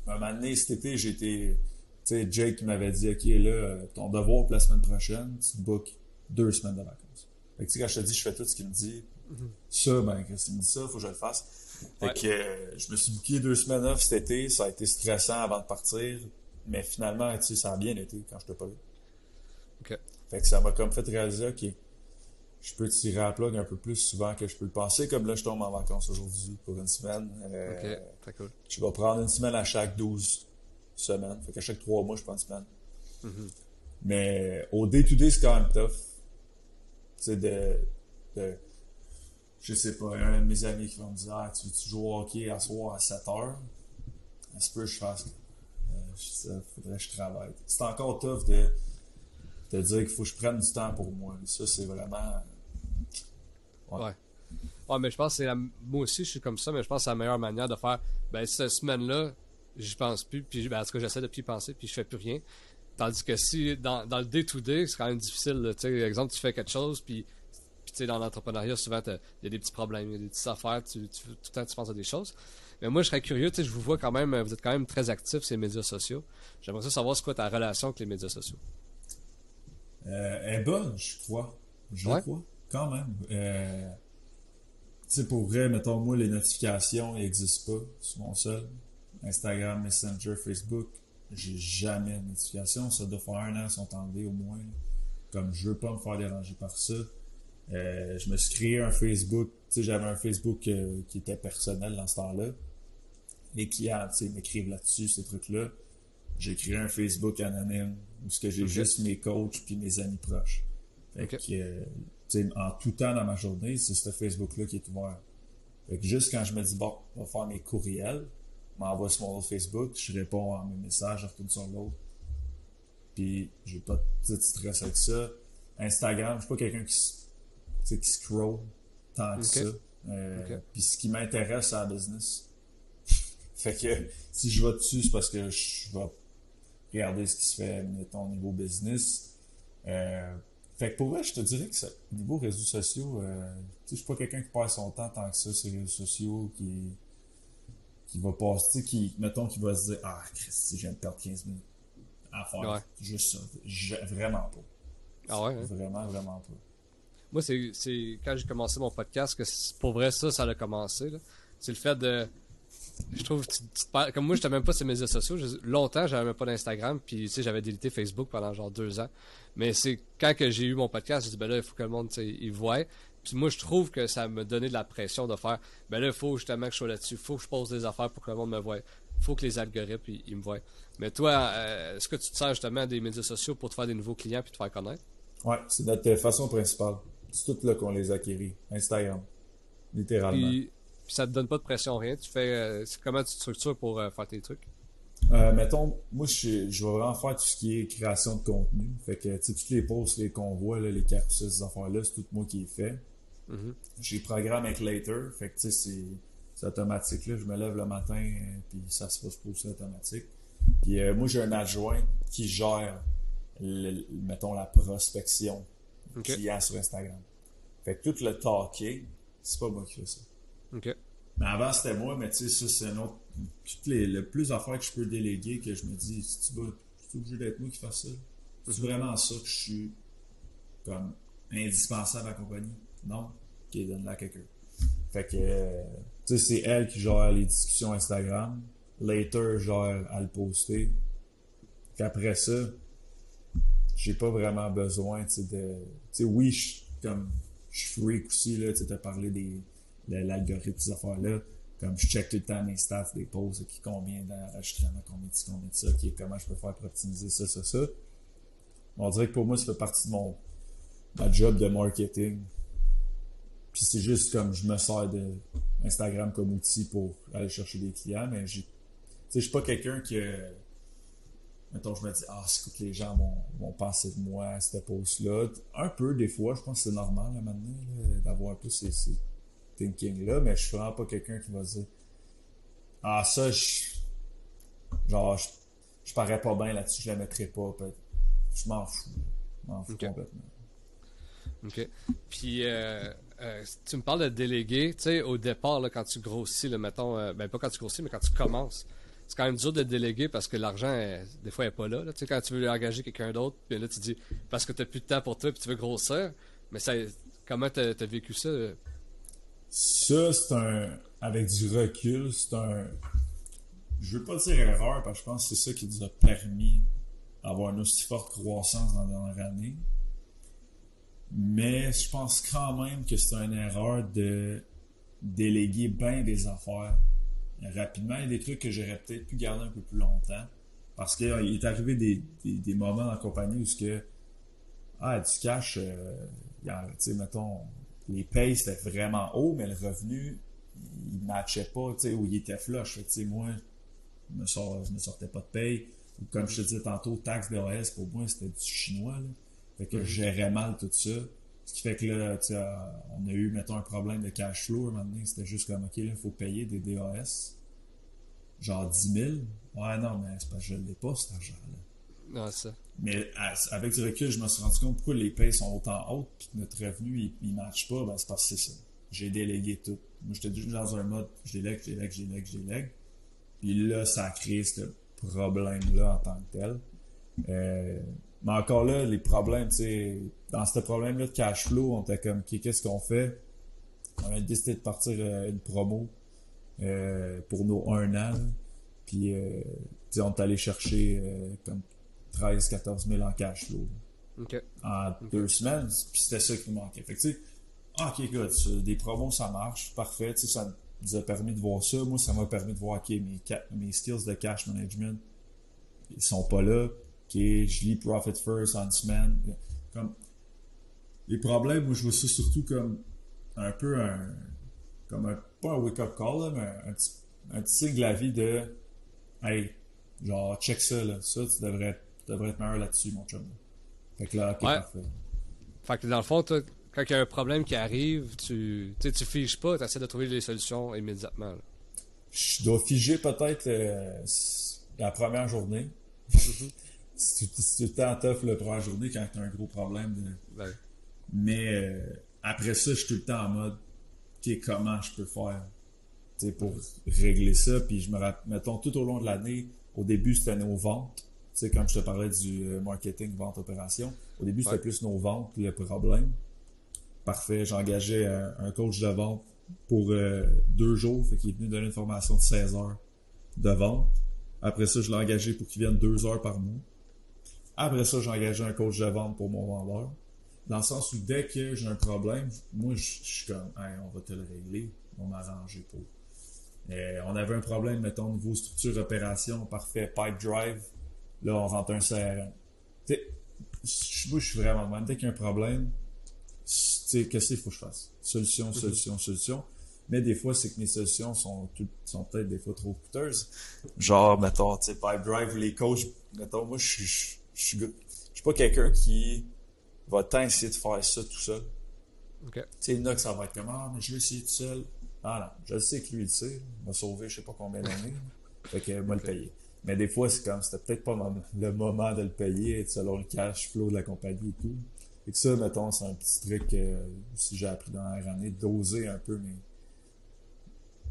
Un moment donné, cet été, j'étais, tu sais, Jake m'avait dit, OK, là, ton devoir pour la semaine prochaine, tu book deux semaines de vacances. Fait que, tu sais, quand je te dis, je fais tout ce qu'il me dit, mm-hmm. ça, ben, il me dit ça, faut que je le fasse. Fait que, euh, je me suis booké deux semaines off cet été, ça a été stressant avant de partir, mais finalement, tu sais, ça a bien été quand je te parlais. OK. Fait que ça m'a comme fait réaliser, OK, je peux tirer à plug un peu plus souvent que je peux le penser. Comme là, je tombe en vacances aujourd'hui pour une semaine. Euh, ok, cool. Je vais prendre une semaine à chaque 12 semaines. Fait qu'à chaque 3 mois, je prends une semaine. Mm-hmm. Mais au day-to-day, c'est quand même tough. Tu sais, de, de, je sais pas, un de mes amis qui va me dire Ah, tu, tu joues au hockey à soir à 7 heures? Est-ce que je fasse euh, ça, faudrait que je travaille. C'est encore tough de te dire qu'il faut que je prenne du temps pour moi. Ça, c'est vraiment. Ouais. ouais. mais je pense que c'est la... moi aussi, je suis comme ça, mais je pense que c'est la meilleure manière de faire. Ben, cette semaine-là, j'y pense plus, puis ben, en tout cas, j'essaie de plus y penser, puis je fais plus rien. Tandis que si, dans, dans le day-to-day, c'est quand même difficile. Tu sais, exemple, tu fais quelque chose, puis dans l'entrepreneuriat, souvent, il y a des petits problèmes, il y a des petites affaires, tu, tout le temps, tu penses à des choses. Mais moi, je serais curieux, tu sais, je vous vois quand même, vous êtes quand même très actif sur les médias sociaux. J'aimerais savoir, c'est quoi ta relation avec les médias sociaux? Euh, elle est bonne, je crois. Je crois, quand même. Euh, tu sais, pour vrai, mettons, moi, les notifications n'existent pas sur mon seul. Instagram, Messenger, Facebook, j'ai jamais de notifications. Ça doit faire un an, sont enlevés au moins. Comme je veux pas me faire déranger par ça. Euh, je me suis créé un Facebook. Tu sais, j'avais un Facebook euh, qui était personnel dans ce temps-là. Les clients, tu sais, m'écrivent là-dessus, ces trucs-là. J'ai créé un Facebook anonyme où ce que j'ai juste mes coachs puis mes amis proches. Fait que, euh, en tout temps dans ma journée, c'est ce Facebook-là qui est ouvert. Fait que juste quand je me dis, bon, on va faire mes courriels, m'envoie sur mon autre Facebook, je réponds à mes messages, je retourne sur l'autre. Puis, j'ai pas de stress avec ça. Instagram, je suis pas quelqu'un qui qui scroll tant que ça. Euh, puis ce qui m'intéresse, c'est la business. (laughs) fait que si je vais dessus, c'est parce que je vais regarder ce qui se fait, mettons, au niveau business. Euh, fait que pour vrai, je te dirais que au niveau réseaux sociaux, euh, je suis pas quelqu'un qui passe son temps tant que ça sur les réseaux sociaux, qui, qui va passer, qui, mettons, qui va se dire Ah, Christy, je viens de perdre 15 minutes à faire juste ça. vraiment pas. Ah ouais? Hein? Vraiment, vraiment pas. Moi, c'est quand j'ai commencé mon podcast que pour vrai, ça, ça a commencé. C'est le fait de. Je trouve, comme moi, je n'étais même pas sur les médias sociaux. longtemps, j'avais même pas d'Instagram. Puis, tu sais, j'avais délité Facebook pendant genre deux ans. Mais c'est quand que j'ai eu mon podcast, j'ai dit, ben là, il faut que le monde, il voit. Puis moi, je trouve que ça me donnait de la pression de faire, ben là, il faut justement que je sois là-dessus. Il faut que je pose des affaires pour que le monde me voie. Il faut que les algorithmes, ils, me voient. Mais toi, euh, est-ce que tu te sers justement des médias sociaux pour te faire des nouveaux clients puis te faire connaître? Ouais, c'est notre façon principale. C'est tout là qu'on les acquérit. Instagram. Littéralement. Puis, puis, ça te donne pas de pression, rien. Tu fais. Euh, comment tu te structures pour euh, faire tes trucs? Euh, mettons, moi, je, je vais vraiment faire tout ce qui est création de contenu. Fait que, tu sais, toutes les posts, les convois, là, les carousels, ces affaires-là, c'est tout moi qui ai fait. Mm-hmm. J'ai programme avec Later. Fait que, tu sais, c'est automatique. Là. Je me lève le matin, puis ça se passe pour ça automatique. Puis moi, j'ai un adjoint qui gère, mettons, la prospection okay. clients sur Instagram. Fait que tout le talking, c'est pas moi qui fais ça. OK. Mais avant, c'était moi, mais tu sais, ça, c'est un autre. Toutes les, le plus d'affaires que je peux déléguer, que je me dis, si tu vas, tu es obligé d'être moi qui fasse ça. C'est mhm. vraiment ça que je suis comme indispensable à la compagnie? Non? Ok, donne-la à quelqu'un. Fait que, euh, tu sais, c'est elle qui gère les discussions Instagram. Later gère à le poster. Qu'après ça, j'ai pas vraiment besoin de. Tu sais, oui, je comme je suis freak aussi, là, tu as parlé des l'algorithme, ces affaires-là. Comme je check tout le temps mes stats des pauses, qui combien d'enregistrements, combien de combien de ça, comment je peux faire pour optimiser ça, ça, ça. On dirait que pour moi, ça fait partie de mon ma job de marketing. Puis c'est juste comme je me sers de Instagram comme outil pour aller chercher des clients, mais j'ai. Je suis pas quelqu'un qui mettons, je me dis, ah, c'est que les gens vont, vont penser de moi à cette pause-là. Un peu, des fois, je pense que c'est normal, là, maintenant, d'avoir un peu ces, ces thinking-là, mais je suis vraiment pas quelqu'un qui va dire, ah, ça, je, genre, je, je parais pas bien là-dessus, je la mettrai pas. Je m'en fous. Je m'en fous complètement. OK. Puis, euh, euh, tu me parles de déléguer, tu sais, au départ, là, quand tu grossis, là, mettons, euh, ben pas quand tu grossis, mais quand tu commences, c'est quand même dur de déléguer parce que l'argent, des fois, n'est pas là, Tu sais, quand tu veux engager quelqu'un d'autre, puis là, tu dis, parce que tu n'as plus de temps pour toi, puis tu veux grossir. Mais ça, comment tu as, vécu ça? Ça, c'est un. Avec du recul, c'est un. Je veux pas dire erreur, parce que je pense que c'est ça qui nous a permis d'avoir une aussi forte croissance dans la dernière année. Mais je pense quand même que c'est une erreur de déléguer bien des affaires rapidement. Il y a des trucs que j'aurais peut-être pu garder un peu plus longtemps. Parce qu'il est arrivé des, des, moments dans la compagnie où ce que ah, du cash, euh, tu sais, mettons, les payes c'était vraiment haut, mais le revenu, il matchait pas, tu sais, ou il était flush. Que, moi, je me, sortais pas de paye. Comme je te disais tantôt, taxe d'OS, pour moi, c'était du chinois. Fait que je gérais mal tout ça. Ce qui fait que là, tu on a eu, mettons, un problème de cash flow. Un moment donné, c'était juste comme, OK, là, il faut payer des DAS. Genre 10 000. Ouais, non, mais c'est pas je l'ai pas, cet argent-là. Non, ça. Mais avec du recul, je me suis rendu compte pourquoi les payes sont autant hautes puis que notre revenu, il, il matche pas. Ben, c'est parce que c'est ça. J'ai délégué tout. Moi, j'étais juste dans un mode, je délègue, je délègue, je délègue, je délègue. Puis là, ça a créé ce problème-là en tant que tel. Euh, mais encore là, les problèmes, tu sais, dans ce problème-là de cash flow, on était comme, qu'est-ce qu'on fait? On a décidé de partir euh, une promo euh, pour nos un an. Puis, on est allé chercher comme 13 14 000 en cash flow en deux semaines. Puis c'était ça qui manquait. Fait que, tu sais, ah, ok, good, des promos, ça marche, parfait. Tu sais, ça nous a permis de voir ça. Moi, ça m'a permis de voir, ok, mes, mes skills de cash management, ils sont pas là. Ok, je lis Profit First en une semaine. Comme, les problèmes, moi, je vois ça surtout comme un peu un, comme un, pas un wake-up call, là, mais un, un petit, un petit signe de la vie de, hey, genre, check ça, là. Ça, tu devrais, tu devrais être meilleur là-dessus, mon chum. Fait que là, ok, Ouais. parfait. Fait que dans le fond, toi, quand il y a un problème qui arrive, tu tu tu figes pas, tu essaies de trouver les solutions immédiatement. là. Je dois figer peut-être euh, la première journée. (laughs) Tout le temps tough la première journée quand t'as un gros problème. de- Ben, Mais euh, après ça, je suis tout le temps en mode OK, comment je peux faire tu pour régler ça? Puis je me rappelle, mettons, tout au long de l'année, au début, c'était nos ventes. Tu sais, comme je te parlais du euh, marketing, vente, opération. Au début, c'était Ouais. plus nos ventes, le problème. Parfait, j'engageais un, un coach de vente pour euh, deux jours. Fait qu'il est venu donner une formation de 16 heures de vente. Après ça, je l'ai engagé pour qu'il vienne deux heures par mois. Après ça, j'ai engagé un coach de vente pour mon vendeur. Dans le sens où dès que j'ai un problème, moi, je je suis comme, Hey, on va te le régler, on va m'arranger pour. Euh, on avait un problème, mettons, niveau structure opération, parfait, pipe drive. Là, on rentre un CRM. Tu sais, je- moi, je suis vraiment de même. Dès qu'il y a un problème, tu sais, qu'est-ce qu'il faut que je fasse? Solution, solution, solution. Mais des fois, c'est que mes solutions sont, sont peut-être des fois trop coûteuses. Genre, mettons, tu sais, Pipe Drive, les coachs, mettons, moi, je suis, je je suis, je suis pas quelqu'un qui va tant essayer de faire ça tout seul. ok. Tu sais, il y en a que ça va être comme, ah, mais je vais essayer tout seul. Ah non, je le sais que lui, il le sait. Il m'a sauvé je sais pas combien d'années. (laughs) fait que, moi, le payer. Mais des fois, c'est comme, c'était peut-être pas le moment de le payer, selon le cash flow de la compagnie et tout. Fait que ça, mettons, c'est un petit truc que si j'ai appris dans la année, doser un peu mes.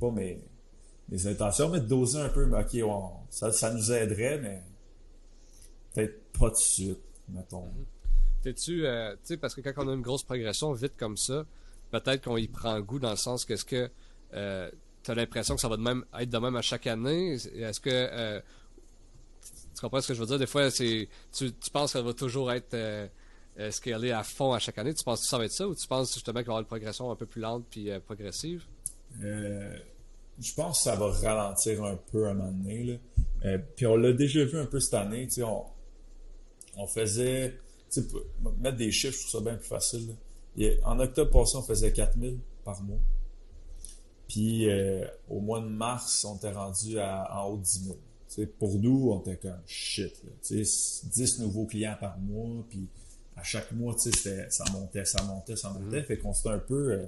Pas mes, mes intentions, mais de doser un peu, mais ok, ça, ça nous aiderait, mais peut-être pas tout de suite, mettons. T'es-tu, euh, tu sais, parce que quand on a une grosse progression vite comme ça, peut-être qu'on y prend goût dans le sens que est-ce que euh, t'as l'impression que ça va de même être de même à chaque année? Est-ce que euh, tu comprends ce que je veux dire? Des fois, c'est tu, tu penses que ça va toujours être euh, euh, scalé à fond à chaque année. Tu penses que ça va être ça ou tu penses justement qu'il va y avoir une progression un peu plus lente puis euh, progressive? Euh, je pense que ça va ralentir un peu à un moment donné. Là. Euh, puis on l'a déjà vu un peu cette année. tu On, on faisait. tu sais, Mettre des chiffres, je trouve ça bien plus facile. en octobre passé, on faisait 4000 par mois. Puis euh, au mois de mars, on était rendu à, en haut de 10 000. Pour nous, on était comme shit. Là. Tu sais, 10 nouveaux clients par mois. Puis à chaque mois, ça montait, ça montait, ça montait. Fait qu'on s'était un peu euh,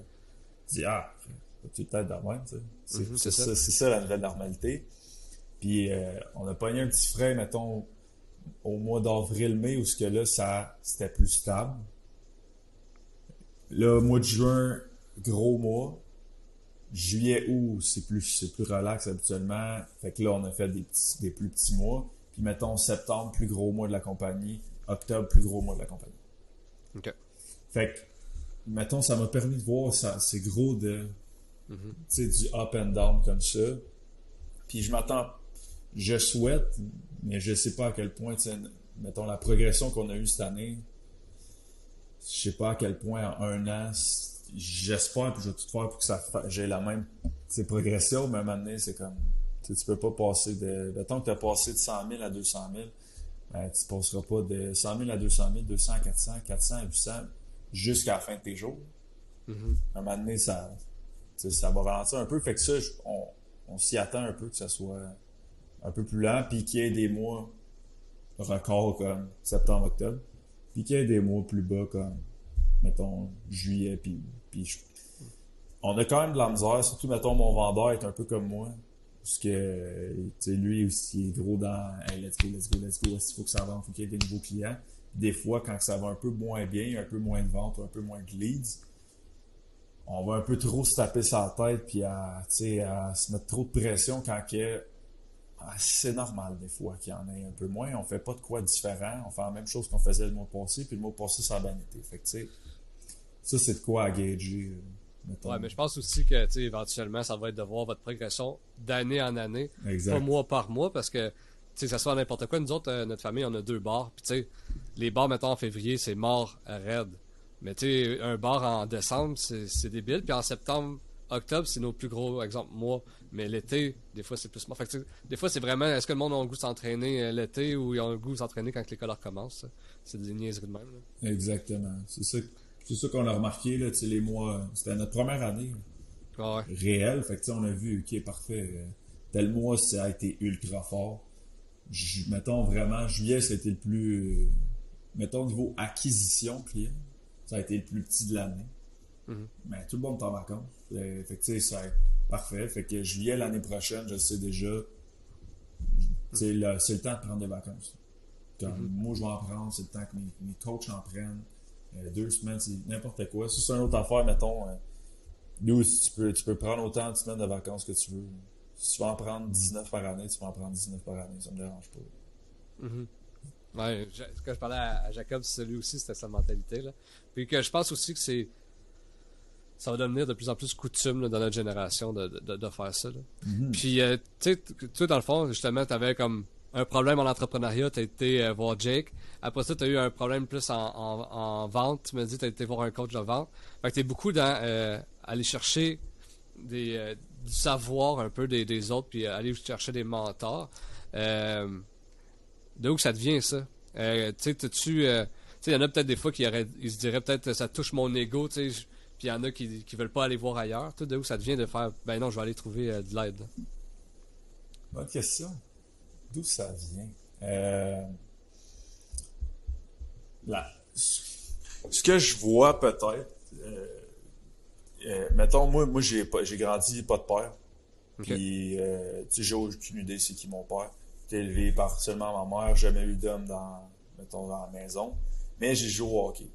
dit Ah, tu peut-être de même. C'est Mhm, c'est c'est ça, c'est ça la nouvelle normalité. Puis euh, on a pogné un petit frein, mettons, au mois d'avril-mai, où ce que là, ça c'était plus stable. Là, mois de juin, gros mois. Juillet, août, c'est plus, c'est plus relax habituellement. Fait que là, on a fait des, petits, des plus petits mois. Puis mettons septembre, plus gros mois de la compagnie. Octobre, plus gros mois de la compagnie. Ok. Fait que, mettons, ça m'a permis de voir, ça, c'est gros de, Mhm. tu sais, du up and down comme ça. Puis je m'attends, je souhaite, mais je sais pas à quel point, mettons, la progression qu'on a eue cette année, je sais pas à quel point en un an, j'espère que je vais tout faire pour que ça j'ai la même progression, mais à un moment donné, c'est comme, tu peux pas passer de, mettons que tu as passé de 100 000 à 200 000, ben, tu passeras pas de 100 000 à 200 000, 200 à 400, 400 à 800, jusqu'à la fin de tes jours. un moment donné, ça, ça va ralentir un peu. Fait que ça, on, on s'y attend un peu que ça soit un peu plus lent, puis qu'il y ait des mois records comme septembre-octobre, puis qu'il y ait des mois plus bas comme, mettons, juillet, puis, puis on a quand même de la misère, surtout, mettons, mon vendeur est un peu comme moi, parce que, tu sais, lui aussi, est gros dans, hey, let's go, let's go, let's go, il faut que ça il faut qu'il y ait des nouveaux clients. Des fois, quand ça va un peu moins bien, un peu moins de ventes, un peu moins de leads, on va un peu trop se taper sa tête puis à, à se mettre trop de pression quand ah, c'est normal des fois qu'il y en ait un peu moins. On fait pas de quoi différent. On fait la même chose qu'on faisait le mois passé, puis le mois passé, ça a bien été. Fait que, ça, c'est de quoi à gager. Euh, ouais, mais je pense aussi que, éventuellement, ça va être de voir votre progression d'année en année. Pas mois par mois, parce que, tu sais, ça soit n'importe quoi. Nous autres, euh, notre famille, on a deux bars. Puis, tu sais, les bars, mettons, en février, c'est mort raide. Mais tu sais, un bar en décembre, c'est débile. Puis en septembre, octobre, c'est nos plus gros, exemple, mois. Mais l'été, des fois, c'est plus mort. Fait des fois, c'est vraiment, est-ce que le monde a le goût de s'entraîner euh, l'été ou ils ont le goût de s'entraîner quand l'école recommence? C'est des niaiseries de même. Exactement. C'est ça, c'est ça qu'on a remarqué, là, les mois. C'était notre première année. Ah ouais. Réelle. Fait que, on a vu, ok, parfait. Euh, tel mois, ça a été ultra fort. mettons vraiment, juillet, c'était le plus. Euh, mettons, niveau acquisition client ça a été le plus petit de l'année. Mhm. Mais tout le monde est en vacances. Fait que, tu sais, c'est parfait. Fait que juillet l'année prochaine, je sais déjà, c'est le, le temps de prendre des vacances. Mhm. Moi, je vais en prendre, c'est le temps que mes, mes coachs en prennent. Euh, deux semaines, c'est n'importe quoi. Ça, c'est une autre affaire, mettons. Euh, nous, tu peux, tu peux prendre autant de semaines de vacances que tu veux. Si tu vas en prendre 19 par année, tu vas en prendre 19 par année. Ça me dérange pas. Mhm. Ouais, quand je parlais à, Jacob, celui aussi, c'était sa mentalité. Là. Puis que je pense aussi que c'est. Ça va devenir de plus en plus coutume dans notre génération de, de, faire ça. Mm-hmm. Puis, euh, tu sais, dans le fond, justement, tu avais comme un problème en entrepreneuriat, tu as été euh, voir Jake. Après ça, tu as eu un problème plus en, en, vente. Tu dit que tu as été voir un coach de vente. Fait que tu es beaucoup dans euh, aller chercher des, du savoir un peu des, des autres, puis aller chercher des mentors. Euh, de où ça devient ça? Euh, tu sais, tu euh, il y en a peut-être des fois qui ils se diraient peut-être ça touche mon ego, tu sais, puis il y en a qui, qui veulent pas aller voir ailleurs. de où ça devient de faire, ben non, je vais aller trouver euh, de l'aide. Bonne question. D'où ça vient? Euh, là, ce que je vois peut-être, mettons, moi, moi j'ai, j'ai grandi pas de père. Puis, tu j'ai aucune idée c'est qui mon père été élevé par seulement ma mère, jamais eu d'homme dans, mettons, dans la maison. Mais j'ai joué au hockey.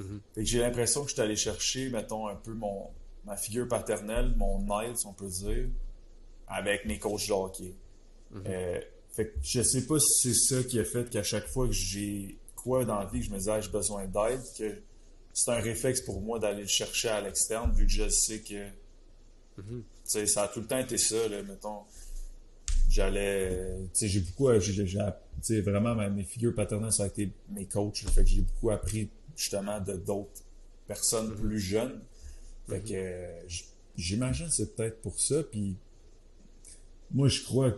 Mm-hmm. j'ai l'impression que je suis allé chercher, mettons, un peu mon, ma figure paternelle, mon aide, si on peut dire, avec mes coachs de hockey. Euh, fait que je sais pas si c'est ça qui a fait qu'à chaque fois que j'ai quoi dans la vie, que je me disais, ah, j'ai besoin d'aide, que c'est un réflexe pour moi d'aller le chercher à l'externe, vu que je sais que, mm-hmm. ça a tout le temps été ça, là, mettons j'allais tu sais j'ai beaucoup j'ai vraiment mes figures paternelles ça a été mes coachs fait que j'ai beaucoup appris justement de d'autres personnes mm-hmm. plus jeunes fait mm-hmm. que j'imagine c'est peut-être pour ça puis moi je crois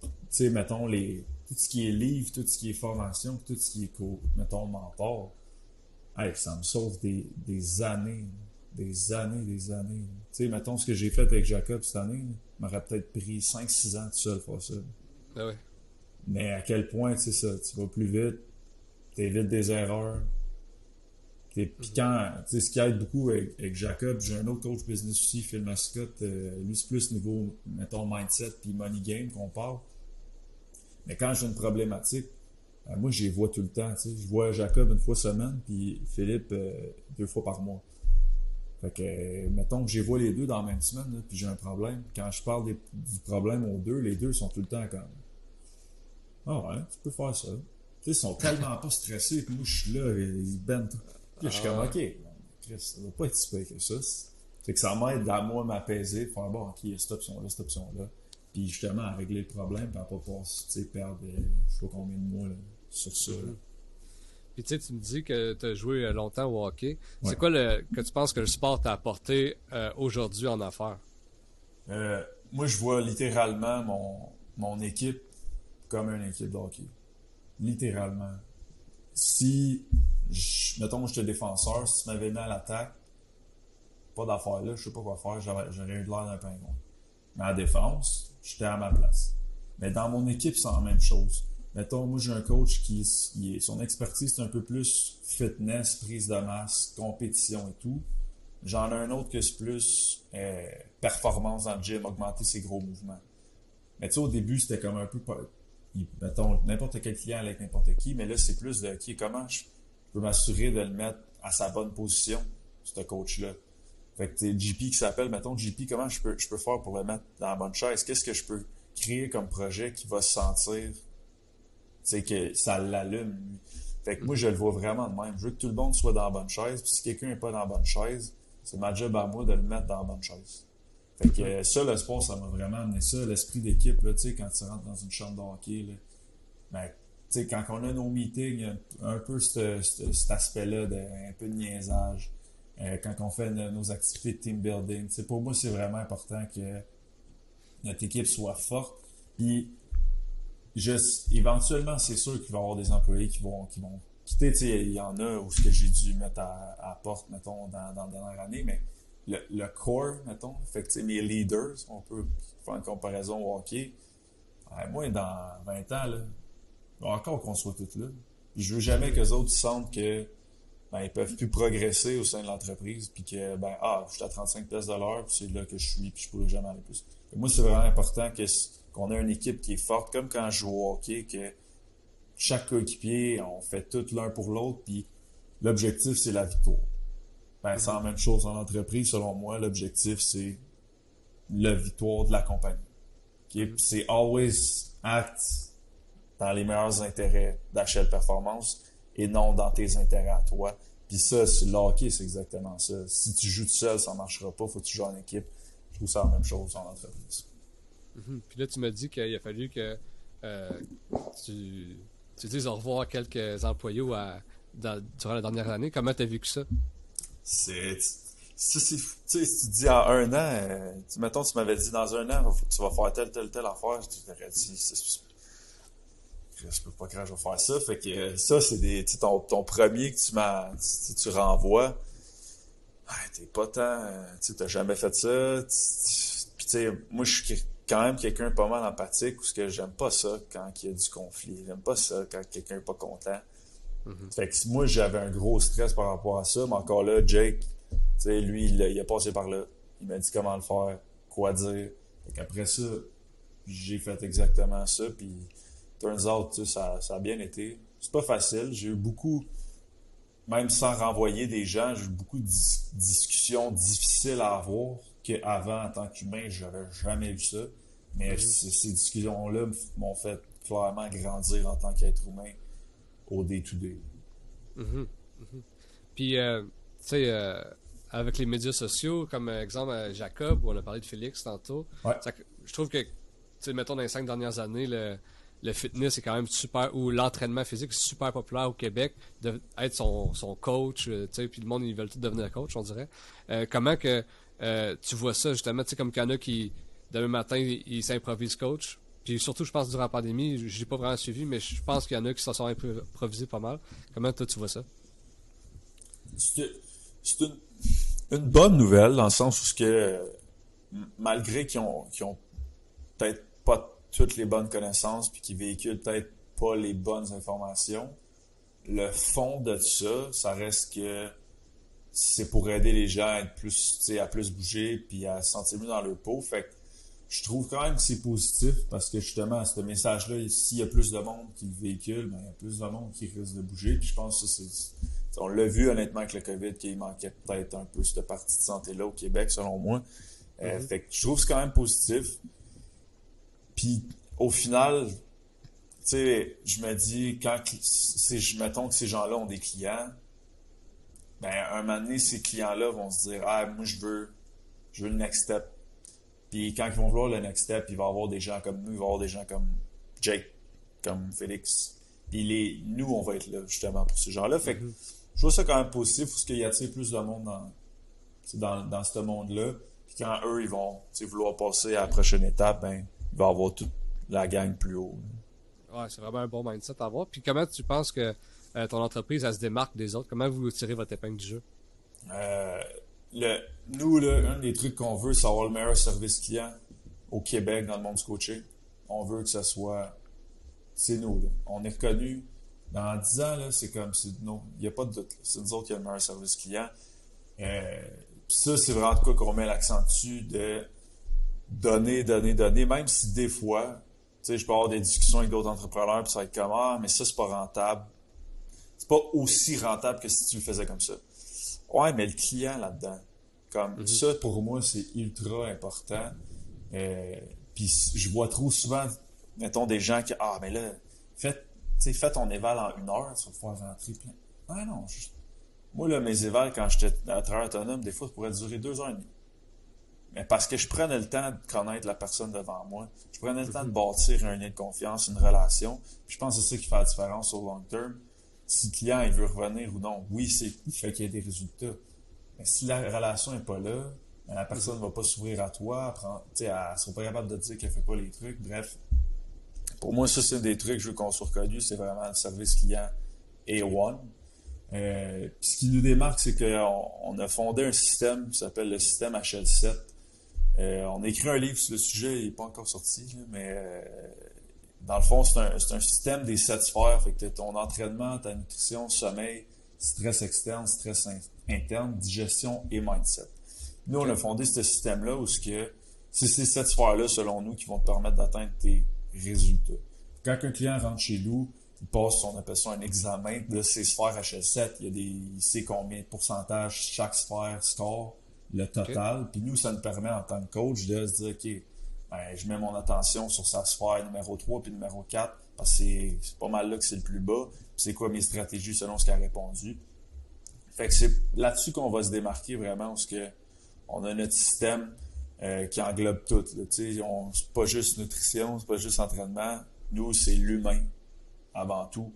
tu sais mettons les tout ce qui est livre tout ce qui est formation tout ce qui est cours mettons mentor hey, ça me sauve des, des années des années des années tu sais mettons ce que j'ai fait avec Jacob cette année m'aurait peut-être pris 5-6 ans tout seul faire ça. Ah ouais. Mais à quel point, tu sais ça, tu vas plus vite, tu évites des erreurs. Puis mm-hmm. quand, tu sais, ce qui aide beaucoup avec, Jacob, j'ai un autre coach business aussi, Phil Mascotte, euh, lui c'est plus niveau, mettons, mindset puis money game qu'on parle. Mais quand j'ai une problématique, euh, moi, je les vois tout le temps. Tu sais. Je vois Jacob une fois semaine, puis Philippe euh, deux fois par mois. Fait que, mettons que j'ai vois les deux dans la même semaine, puis j'ai un problème. Quand je parle du problème aux deux, les deux sont tout le temps comme Ah ouais, tu peux faire ça. Tu sais, ils sont tellement pas stressés, puis moi je suis là, ils bendent. Puis je suis comme. OK, Chris, ça va pas être si pire que ça. Fait que ça m'aide à moi m'apaiser, faire bon, ok, cette option-là, cette option-là. Puis justement, à régler le problème, puis à pas passer, sais, perdre je sais pas combien de mois là, sur ça. Là. Puis tu sais, tu me dis que tu as joué euh, longtemps au hockey. C'est quoi le, que tu penses que le sport t'a apporté euh, aujourd'hui en affaires? Euh, moi, je vois littéralement mon, mon équipe comme une équipe de hockey. Littéralement. Si, je, mettons, j'étais défenseur, si tu m'avais mis à l'attaque, pas d'affaires là, je sais pas quoi faire, j'aurais eu l'air d'un pingouin. Mais en défense, j'étais à ma place. Mais dans mon équipe, c'est la même chose. Mettons, moi, j'ai un coach qui, qui est, son expertise, c'est un peu plus fitness, prise de masse, compétition et tout. J'en ai un autre que c'est plus euh, performance dans le gym, augmenter ses gros mouvements. Mais tu sais, au début, c'était comme un peu, mettons, n'importe quel client avec n'importe qui, mais là, c'est plus de, qui comment je peux m'assurer de le mettre à sa bonne position, ce coach-là? Fait que sais, JP qui s'appelle, mettons, JP, comment je peux, je peux faire pour le mettre dans la bonne chaise? Qu'est-ce que je peux créer comme projet qui va se sentir, tu que ça l'allume? Fait que moi, je le vois vraiment de même. Je veux que tout le monde soit dans la bonne chaise, puis si quelqu'un n'est pas dans la bonne chaise, c'est ma job à moi de le mettre dans la bonne chaise. Euh, ça, le sport, ça m'a vraiment amené ça, l'esprit d'équipe, tu sais, quand tu rentres dans une chambre de ben, tu sais, quand on a nos meetings, un peu ce- ce- cet aspect-là un peu de niaisage. Euh, quand on fait no- nos activités de team building, pour moi, c'est vraiment important que notre équipe soit forte. Puis, éventuellement, c'est sûr qu'il va y avoir des employés qui vont, qui vont quitter. Il y en a où ce que j'ai dû mettre à, à porte, mettons, dans, dans la dernière année, mais le, le core, mettons, fait que, mes leaders, on peut faire une comparaison au hockey. Moi, dans 20 ans, là, encore qu'on soit tous là. Je veux jamais que les autres sentent que ben, ils peuvent plus progresser au sein de l'entreprise, puis que ben ah, je suis à 35 pièces de l'heure, puis c'est là que je suis, puis je pourrais jamais aller plus. Moi, c'est vraiment important qu'on ait une équipe qui est forte, comme quand je joue au hockey, que chaque coéquipier, on fait tout l'un pour l'autre, puis l'objectif, c'est la victoire. Ben, c'est la même chose en entreprise, selon moi. L'objectif, c'est la victoire de la compagnie. Puis C'est always act dans les meilleurs intérêts d'HL Performance et non dans tes intérêts à toi. Puis ça, c'est le hockey, c'est exactement ça. Si tu joues tout seul, ça marchera pas. Faut que tu joues en équipe. Je trouve ça la même chose en entreprise. Mhm. Puis là, tu m'as dit qu'il a fallu que euh, tu, tu dises au revoir à quelques employés ou à- dans- durant la dernière année. Comment tu as vécu ça? C'est. si tu dis en un an, euh, tu, mettons, tu m'avais dit dans un an, tu vas faire telle, telle, telle affaire, je t'aurais dit, je peux pas que je vais faire ça. Fait que euh, ça, c'est des, ton, ton premier que tu tu, tu renvoies. Ah, t'es pas tant, euh, tu t'as jamais fait ça. Puis tu sais, moi, je suis quand même quelqu'un pas mal empathique parce que j'aime pas ça quand il y a du conflit. J'aime pas ça quand quelqu'un est pas content. Fait que moi, j'avais un gros stress par rapport à ça, mais encore là, Jake, tu sais, lui, il, a- il a passé par là. Il m'a dit comment le faire, quoi dire. Fait qu'après ça, j'ai fait exactement ça, puis turns out, tu sais, ça, ça a bien été. C'est pas facile. J'ai eu beaucoup, même sans renvoyer des gens, j'ai eu beaucoup de dis- discussions difficiles à avoir qu'avant, en tant qu'humain, j'avais jamais eu ça. Mais c- ces discussions-là m'ont fait clairement grandir en tant qu'être humain au day-to-day. Mhm, mhm. Puis, euh, tu sais, euh, avec les médias sociaux, comme euh, exemple Jacob, où on a parlé de Félix tantôt, Ouais. ça- je trouve que, tu sais, mettons dans les cinq dernières années, le, le fitness est quand même super, ou l'entraînement physique est super populaire au Québec, de être son, son coach, tu sais, puis le monde, ils veulent tout devenir coach, on dirait. Euh, comment que tu vois ça, justement, tu sais, comme qu'il y en a qui, demain matin, ils s'improvisent coach, puis surtout, je pense, durant la pandémie, je n'ai pas vraiment suivi, mais je pense qu'il y en a qui se sont impro- improvisés pas mal. Comment toi, tu vois ça? C'est une, bonne nouvelle dans le sens où que malgré qu'ils ont, ont peut-être pas toutes les bonnes connaissances puis qu'ils véhiculent peut-être pas les bonnes informations, le fond de ça, ça reste que c'est pour aider les gens à être plus, à plus bouger puis à se sentir mieux dans leur peau. Fait que je trouve quand même que c'est positif parce que justement, ce message-là, s'il y a plus de monde qui le véhicule, ben, il y a plus de monde qui risque de bouger. Puis je pense que c'est. On l'a vu honnêtement avec le COVID qu'il manquait peut-être un peu cette partie de santé-là au Québec, selon moi. Euh, Fait que je trouve que c'est quand même positif. Puis au final, tu sais, je me dis, quand je mettons que ces gens-là ont des clients, ben, un moment donné, ces clients-là vont se dire, ah, moi, je veux, je veux le next step. Puis quand ils vont vouloir le next step, il va y avoir des gens comme nous, il va y avoir des gens comme Jake, comme Félix. Puis les, nous, on va être là, justement, pour ces gens-là. Fait que je trouve ça quand même positif, parce qu'il y a plus de monde dans, dans, dans ce monde-là. Puis quand eux, ils vont vouloir passer à la prochaine étape, ben, il va y avoir toute la gang plus haut. Ouais, c'est vraiment un bon mindset à avoir. Puis comment tu penses que euh, ton entreprise, elle se démarque des autres? Comment vous tirez votre épingle du jeu? Euh, le, nous, là, un des trucs qu'on veut, c'est avoir le meilleur service client au Québec dans le monde du coaching. On veut que ce soit. C'est nous, là. On est reconnu. Dans 10 ans, là, c'est comme. Il n'y a pas de doute. C'est nous autres qui avons le meilleur service client. Euh, ça, c'est vraiment de quoi qu'on met l'accent dessus de donner, donner, donner, même si des fois, tu sais, je peux avoir des discussions avec d'autres entrepreneurs, puis ça va être comme Ah, mais ça, c'est pas rentable. C'est pas aussi rentable que si tu le faisais comme ça. Ouais, mais le client là-dedans, comme Mhm. ça, pour moi, c'est ultra important. Euh, puis je vois trop souvent, mettons, des gens qui Ah, mais là, sais, fais ton éval en une heure, tu vas pouvoir rentrer plein. Ah non, je- moi, là, mes évals, quand j'étais à travail autonome, des fois, ça pourrait durer deux heures et demie. Mais parce que je prenais le temps de connaître la personne devant moi, je prenais le temps de bâtir un lien de confiance, une relation. Puis je pense que c'est ça qui fait la différence au long terme. Si le client il veut revenir ou non, oui, c'est il fait qu'il y ait des résultats. Mais si la relation n'est pas là, ben, la personne ne va pas s'ouvrir à toi, elle ne sera pas capable de dire qu'elle fait pas les trucs. Bref, pour moi, ça, c'est des trucs que je veux qu'on soit reconnu, c'est vraiment le service client A1. Euh, ce qui nous démarque, c'est qu'on on a fondé un système qui s'appelle le système HL7. Euh, on a écrit un livre sur le sujet, il n'est pas encore sorti, mais euh, dans le fond, c'est un, un système des sept sphères. Fait que ton entraînement, ta nutrition, sommeil, stress externe, stress in- interne, digestion et mindset. Nous, on a fondé ce système-là où c'est ces sept sphères-là, selon nous, qui vont te permettre d'atteindre tes résultats. Quand un client rentre chez nous, il passe, on appelle ça un examen de ses sphères HL7. Il y a des, il sait combien de pourcentage chaque sphère score, le total. Puis nous, ça nous permet en tant que coach de se dire, OK, ben, je mets mon attention sur sa sphère numéro 3 puis numéro 4 parce que c'est pas mal là que c'est le plus bas. C'est quoi mes stratégies selon ce qu'elle a répondu? Fait que c'est là-dessus qu'on va se démarquer vraiment, parce que on a notre système euh, qui englobe tout. C'est pas juste nutrition, c'est pas juste entraînement. Nous, c'est l'humain avant tout.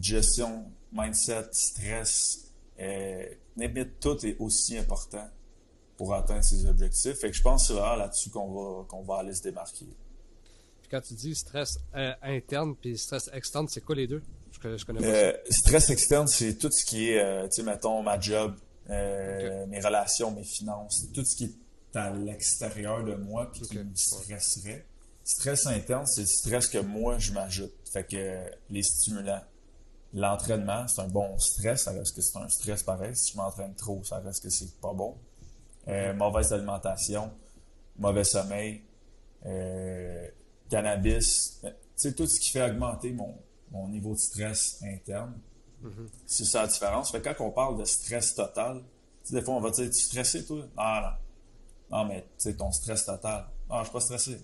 Gestion, mindset, stress, euh, tout est aussi important pour atteindre ses objectifs. Fait que je pense que c'est vraiment là-dessus qu'on va, qu'on va aller se démarquer. Puis quand tu dis stress euh, interne puis stress externe, c'est quoi les deux? Je, connais- je connais pas Euh, stress externe, c'est tout ce qui est, euh, tu sais, mettons, ma job, mes relations, mes finances, tout ce qui est à l'extérieur de moi puis qui me stresserait. Stress interne, c'est le stress que moi, je m'ajoute. Fait que les stimulants, l'entraînement, c'est un bon stress, ça reste que c'est un stress pareil. Si je m'entraîne trop, ça reste que c'est pas bon. Euh, mauvaise alimentation, mauvais sommeil, euh, cannabis, euh, tu tout ce qui fait augmenter mon, mon niveau de stress interne. C'est ça la différence. Fait que quand on parle de stress total, des fois, on va dire, tu es stressé, toi? Non, non. Non, mais, tu sais, ton stress total. Non, je suis pas stressé.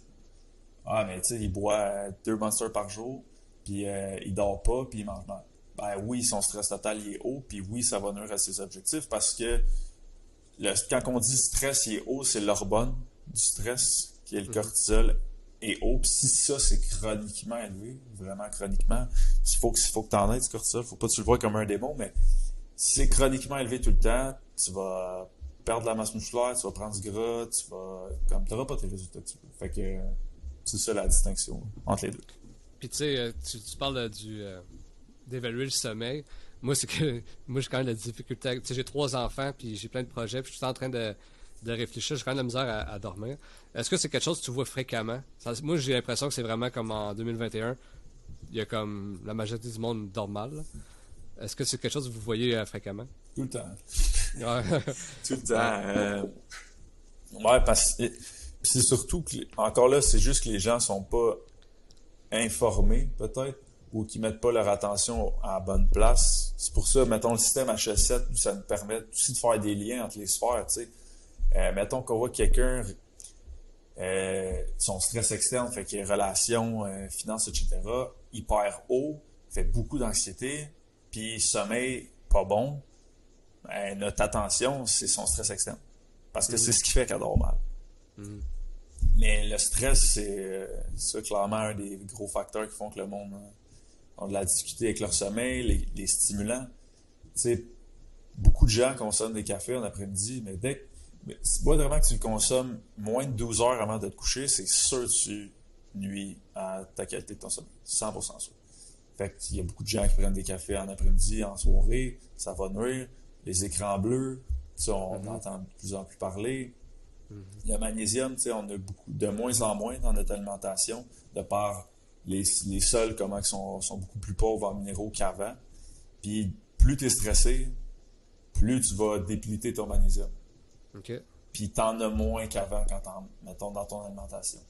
Ah, mais, tu sais, il boit deux monsters par jour, puis euh, il dort pas, puis il mange mal. Ben oui, son stress total, il est haut, puis oui, ça va nuire à ses objectifs, parce que le, quand on dit stress, il est haut, c'est l'hormone du stress, qui est le cortisol, est haut. Puis si ça, c'est chroniquement élevé, vraiment chroniquement, il faut que, faut que tu en aies du cortisol, faut pas que tu le vois comme un démon, mais si c'est chroniquement élevé tout le temps, tu vas perdre de la masse musculaire, tu vas prendre du gras, tu vas, comme, t'auras pas tes résultats que tu veux. Fait que, c'est ça la distinction entre les deux. Puis tu sais, euh, tu, tu parles du euh, d'évaluer le sommeil. Moi, c'est que (laughs) moi j'ai quand même la difficulté. à- Tu sais, j'ai trois enfants, puis j'ai plein de projets, puis je suis en train de, de réfléchir. J'ai quand même de la misère à, à dormir. Est-ce que c'est quelque chose que tu vois fréquemment? Ça- Moi, j'ai l'impression que c'est vraiment comme en 2021. Il y a comme la majorité du monde dort mal. Est-ce que c'est quelque chose que vous voyez euh, fréquemment? Tout le temps. (laughs) Ouais. (laughs) Tout le temps. euh, ouais, parce que c'est surtout que, encore là, c'est juste que les gens sont pas informés, peut-être, ou qui mettent pas leur attention à la bonne place. C'est pour ça, mettons, le système HS7, ça nous permet aussi de faire des liens entre les sphères, tu sais. Euh, mettons qu'on voit quelqu'un, euh, son stress externe fait qu'il relations, euh, finances, etc., hyper haut, fait beaucoup d'anxiété, puis sommeil pas bon, ben, notre attention, c'est son stress externe. Parce que c'est ce qui fait qu'elle dort mal. Mais le stress, c'est clairement, un des gros facteurs qui font que le monde de la difficulté avec leur sommeil, les, les stimulants. Tu sais, beaucoup de gens consomment des cafés en après-midi, mais dès que. mais pas vraiment que tu le consommes moins de 12 heures avant de te coucher, c'est sûr que tu nuis à ta qualité de ton sommeil. 100% sûr. Fait qu'il y a beaucoup de gens qui prennent des cafés en après-midi, en soirée, ça va nuire. Les écrans bleus, on Mhm. entend de plus en plus parler. Mhm. Le magnésium, tu sais, on a beaucoup, de moins en moins dans notre alimentation, de par les, les sols, comment ils sont, sont beaucoup plus pauvres en minéraux qu'avant. Puis plus tu es stressé, plus tu vas dépliter ton magnésium. OK. Puis t'en as moins qu'avant quand t'en, mettons, dans ton alimentation.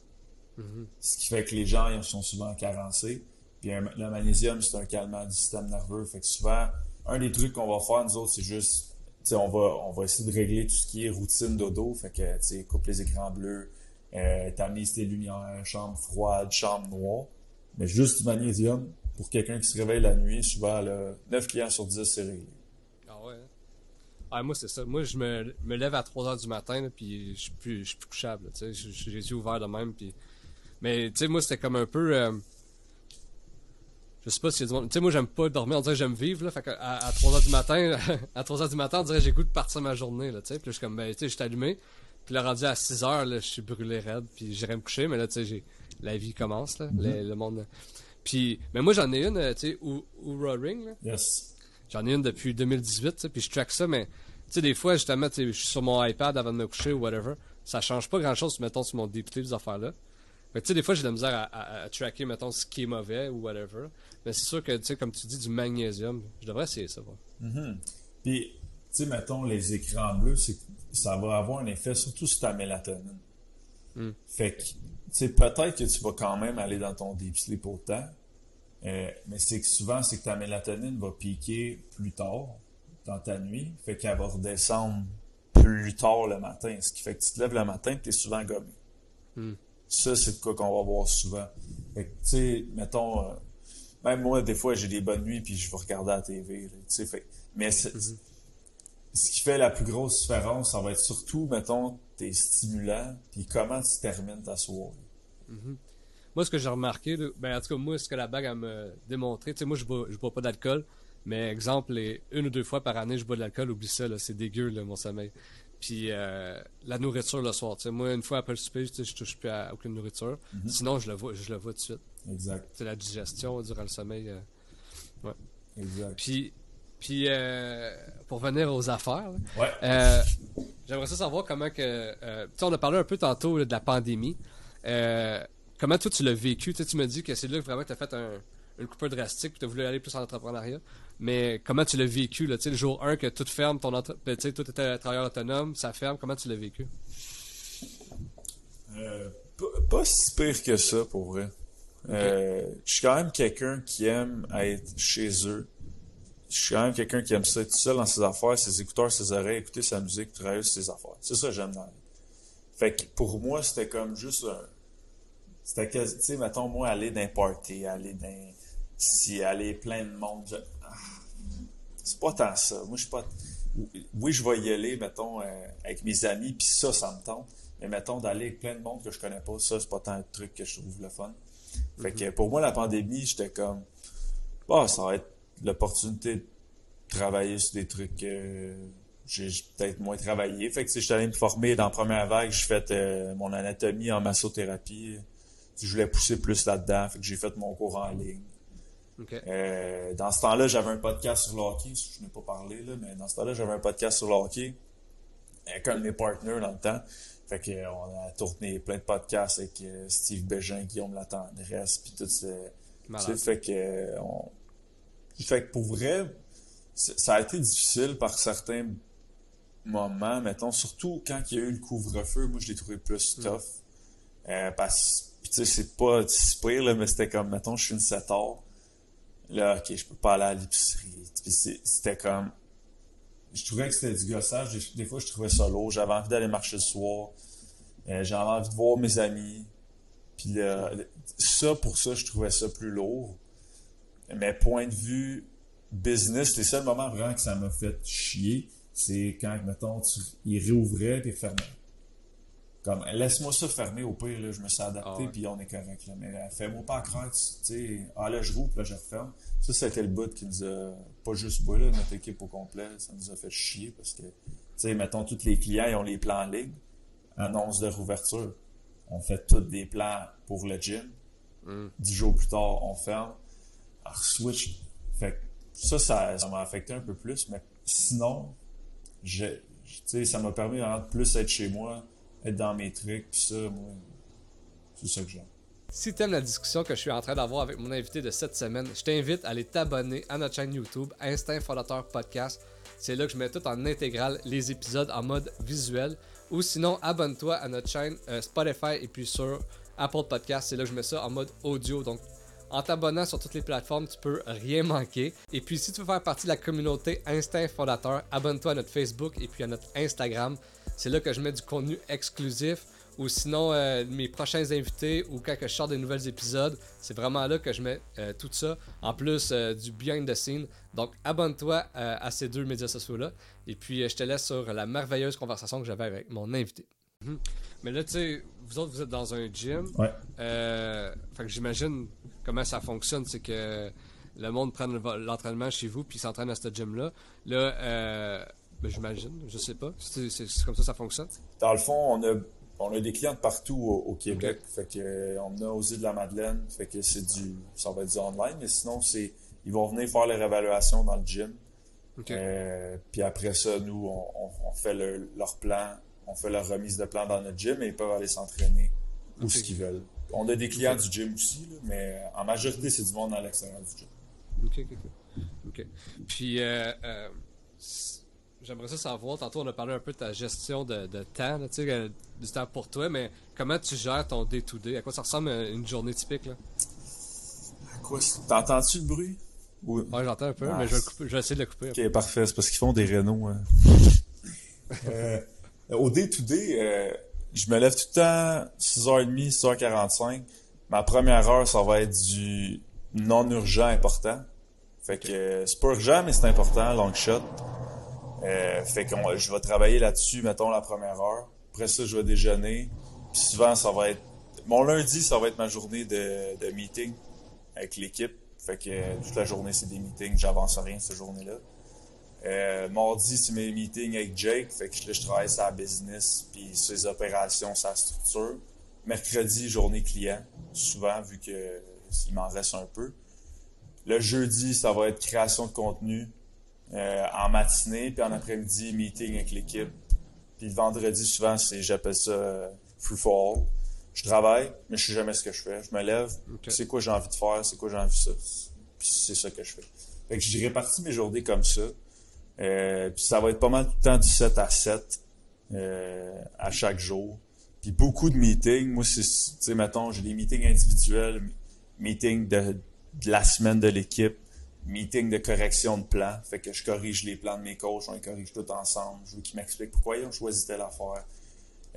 Mhm. Ce qui fait que les gens ils sont souvent carencés. Puis le magnésium, c'est un calmant du système nerveux. Fait que souvent, un des trucs qu'on va faire, nous autres, c'est juste, tu sais, on va, on va essayer de régler tout ce qui est routine dodo. Fait que, tu sais, coupe les écrans bleus, euh, tamise tes lumières, chambre froide, chambre noire. Mais juste du magnésium, pour quelqu'un qui se réveille la nuit, souvent, là, 9 clients sur 10, c'est réglé. Ah ouais. hein? Ah, moi, c'est ça. Moi, je me, me lève à 3 heures du matin, là, puis je suis plus, suis plus couchable. j'ai les yeux ouverts de même. Puis... Mais, tu sais, moi, c'était comme un peu. euh, Je sais pas si y a du monde. Tu sais, moi, j'aime pas dormir, on dirait que j'aime vivre, là. Fait à, à 3 heures du matin, (laughs) à 3 heures du matin, on dirait que j'ai goût de partir ma journée, là. Puis là, je suis comme, ben, tu sais, je allumé. Puis là, rendu à 6 heures, là, je suis brûlé raide, puis j'irai me coucher, mais là, tu sais, j'ai... la vie commence, là. le, le monde. Puis, mais moi, j'en ai une, euh, tu sais, ou Oura Ring, là. Yes. J'en ai une depuis 2018, tu sais, puis je track ça, mais tu sais, des fois, justement, je suis sur mon iPad avant de me coucher ou whatever. Ça change pas grand chose, mettons, sur mon député, ces affaires-là. Mais tu sais, des fois, j'ai de la misère à, à- à tracker, mettons, ce qui est mauvais ou whatever. Mais c'est sûr que, tu sais, comme tu dis, du magnésium, je devrais essayer ça, voir. Mhm. Puis, tu sais, mettons, les écrans bleus, ça va avoir un effet surtout sur ta mélatonine. Mm. Fait que, sais, peut-être que tu vas quand même aller dans ton deep sleep autant, euh, mais c'est que souvent, c'est que ta mélatonine va piquer plus tard dans ta nuit, fait qu'elle va redescendre plus tard le matin, ce qui fait que tu te lèves le matin et tu es souvent gommé. Mm. Ça, c'est quoi qu'on va voir souvent. Fait que, tu sais, mettons, euh, même moi, des fois, j'ai des bonnes nuits puis je vais regarder la TV, tu sais, fait mais c'est- Mhm. ce qui fait la plus grosse différence, ça va être surtout, mettons, tes stimulants, puis comment tu termines ta soirée. Moi, ce que j'ai remarqué, là, ben, en tout cas, moi, ce que la bague a me démontré, tu sais, moi, je bois, je bois pas d'alcool, mais exemple, les une ou deux fois par année, je bois de l'alcool, oublie ça, c'est dégueu, là, mon sommeil. Puis, euh, la nourriture le soir, tu sais, moi, une fois après le souper, tu sais, je touche plus à aucune nourriture. Mhm. Sinon, je le vois, je le vois tout de suite. Exact, C'est la digestion durant le sommeil. euh. exact. Puis, puis euh, pour venir aux affaires, Ouais. euh, j'aimerais ça savoir comment que. euh, tu sais, on a parlé un peu tantôt là, de la pandémie. Euh, comment toi tu l'as vécu? Tu sais, tu me dis que c'est là que vraiment tu as fait un, une coupure drastique, tu as voulu aller plus en entrepreneuriat. Mais comment tu l'as vécu, là, le jour 1 que tout ferme, ton entre... ben, tout était travailleur autonome, ça ferme, comment tu l'as vécu? Euh, pas, si pire que ça, pour vrai. Euh, je suis quand même quelqu'un qui aime être chez eux. Je suis quand même quelqu'un qui aime ça être tout seul dans ses affaires, ses écouteurs, ses oreilles, écouter sa musique, travailler sur ses affaires. C'est ça que j'aime dans la vie. Fait que pour moi, c'était comme juste un... C'était que, tu sais, mettons, moi, aller dans un party, aller dans... Si aller plein de monde, je- ah, c'est pas tant ça. Moi, je suis pas... Oui, je vais y aller, mettons, euh, avec mes amis, puis ça, ça me tente. Mais mettons, d'aller avec plein de monde que je connais pas, ça, c'est pas tant un truc que je trouve le fun. Fait que pour moi, la pandémie, j'étais comme, bah, ça va être l'opportunité de travailler sur des trucs que j'ai peut-être moins travaillé. Fait que, tu sais, j'étais allé me former dans la première vague, j'ai fait euh, mon anatomie en massothérapie. Je voulais pousser plus là-dedans, fait que j'ai fait mon cours en ligne. Euh, dans ce temps-là, j'avais un podcast sur le hockey, je n'ai pas parlé, là, mais dans ce temps-là, j'avais un podcast sur le hockey avec un de mes partners dans le temps. Fait que, euh, on a tourné plein de podcasts avec euh, Steve Bégin, Guillaume Latendresse, puis tout Malade. fait que, on... fait que pour vrai, ça a été difficile par certains moments, mettons, surtout quand il y a eu le couvre-feu, moi je l'ai trouvé plus Mm. tough. Euh, parce sais, c'est pas si pire, là, mais c'était comme, mettons, je suis une 7 heures. Là, ok, je peux pas aller à l'épicerie. C'était comme. Je trouvais que c'était du gossage. Des, des fois, je trouvais ça lourd. J'avais envie d'aller marcher le soir. Euh, J'avais envie de voir mes amis. Puis là, ça, pour ça, je trouvais ça plus lourd. Mais point de vue business, les seuls moments vraiment que ça m'a fait chier, c'est quand, mettons, tu, ils réouvraient puis ils fermaient. Comme, laisse-moi ça fermer au pire, là, je me suis adapté Ah puis on est correct. Là. Mais euh, fais-moi pas croire, tu sais, ah là, je puis là, je referme. Ça, c'était le bout qui nous a, pas juste moi, là, notre équipe au complet, ça nous a fait chier parce que, tu sais, mettons, tous les clients, ils ont les plans en ligne, annonce de rouverture. On fait tous des plans pour le gym. Mm. Dix jours plus tard, on ferme. Alors, switch. Fait que ça, ça, ça m'a affecté un peu plus, mais sinon, sais, ça m'a permis vraiment de plus être chez moi, être dans mes trucs, puis ça, moi, c'est ça que j'aime. Si t'aimes la discussion que je suis en train d'avoir avec mon invité de cette semaine, je t'invite à aller t'abonner à notre chaîne YouTube, Instinct Fondateur Podcast. C'est là que je mets tout en intégral les épisodes en mode visuel. Ou sinon, abonne-toi à notre chaîne euh, Spotify et puis sur Apple Podcast. C'est là que je mets ça en mode audio. Donc, en t'abonnant sur toutes les plateformes, tu peux rien manquer. Et puis, si tu veux faire partie de la communauté Instinct Fondateur, abonne-toi à notre Facebook et puis à notre Instagram. C'est là que je mets du contenu exclusif ou sinon euh, mes prochains invités ou quand je sors des nouveaux épisodes, c'est vraiment là que je mets euh, tout ça, en plus euh, du behind the scene. Donc abonne-toi à ces deux médias sociaux-là, et puis je te laisse sur la merveilleuse conversation que j'avais avec mon invité. Mhm. Mais là, tu sais, vous autres, vous êtes dans un gym. Ouais. fait que j'imagine comment ça fonctionne, c'est que le monde prend l'entraînement chez vous, puis s'entraîne à ce gym-là. Là, ben, j'imagine, je sais pas. C'est comme ça ça fonctionne. Dans le fond, on a on a des clients de partout au, Québec. Fait que euh, on a aux îles de la Madeleine. Fait que c'est du. Ça va être du online, mais sinon c'est. Ils vont venir faire leur évaluation dans le gym. Euh, puis après ça, nous, on, fait leur plan, on fait leur remise de plan dans notre gym et ils peuvent aller s'entraîner où ce qu'ils veulent. On a des clients du gym aussi, mais en majorité, c'est du monde à l'extérieur du gym. OK, OK, OK. Puis, euh, J'aimerais ça savoir, tantôt on a parlé un peu de ta gestion de, temps, tu sais, euh, du temps pour toi, mais comment tu gères ton day-to-day? À quoi ça ressemble euh, une journée typique? Là? À quoi? T'entends-tu le bruit? Oui, Ouais, j'entends un peu, mais je vais, essayer de le couper. Ok, parfait, c'est parce qu'ils font des rénaux. Hein. (laughs) Euh, au day-to-day, je me lève tout le temps 6h30, 6h45. Ma première heure, ça va être du non-urgent important. Fait que c'est pas urgent, mais c'est important, long shot. Euh, fait que je vais travailler là-dessus, mettons, la première heure. Après ça, je vais déjeuner. Puis souvent, ça va être... Mon lundi, ça va être ma journée de, de meeting avec l'équipe. Fait que euh, toute la journée, c'est des meetings. J'avance rien cette journée-là. Euh, mardi, c'est mes meetings avec Jake. Fait que là, je travaille sur business, puis sur les opérations, sa structure. Mercredi, journée client, souvent, vu que il m'en reste un peu. Le jeudi, ça va être création de contenu, euh, en matinée, puis en après-midi, meeting avec l'équipe. Puis le vendredi, souvent, c'est j'appelle ça euh, free for all. Je travaille, mais je sais jamais ce que je fais. Je me lève, c'est quoi j'ai envie de faire, c'est quoi j'ai envie de ça. Puis c'est ça que je fais. Fait que je répartis mes journées comme ça. Euh, puis ça va être pas mal tout le temps du 7 à 7 euh, à chaque jour. Puis beaucoup de meetings. Moi, c'est, tu sais, mettons, j'ai des meetings individuels, meetings de, de la semaine de l'équipe, meeting de correction de plan. Fait que je corrige les plans de mes coachs, on les corrige tout ensemble. Je veux qu'ils m'expliquent pourquoi ils ont choisi telle affaire.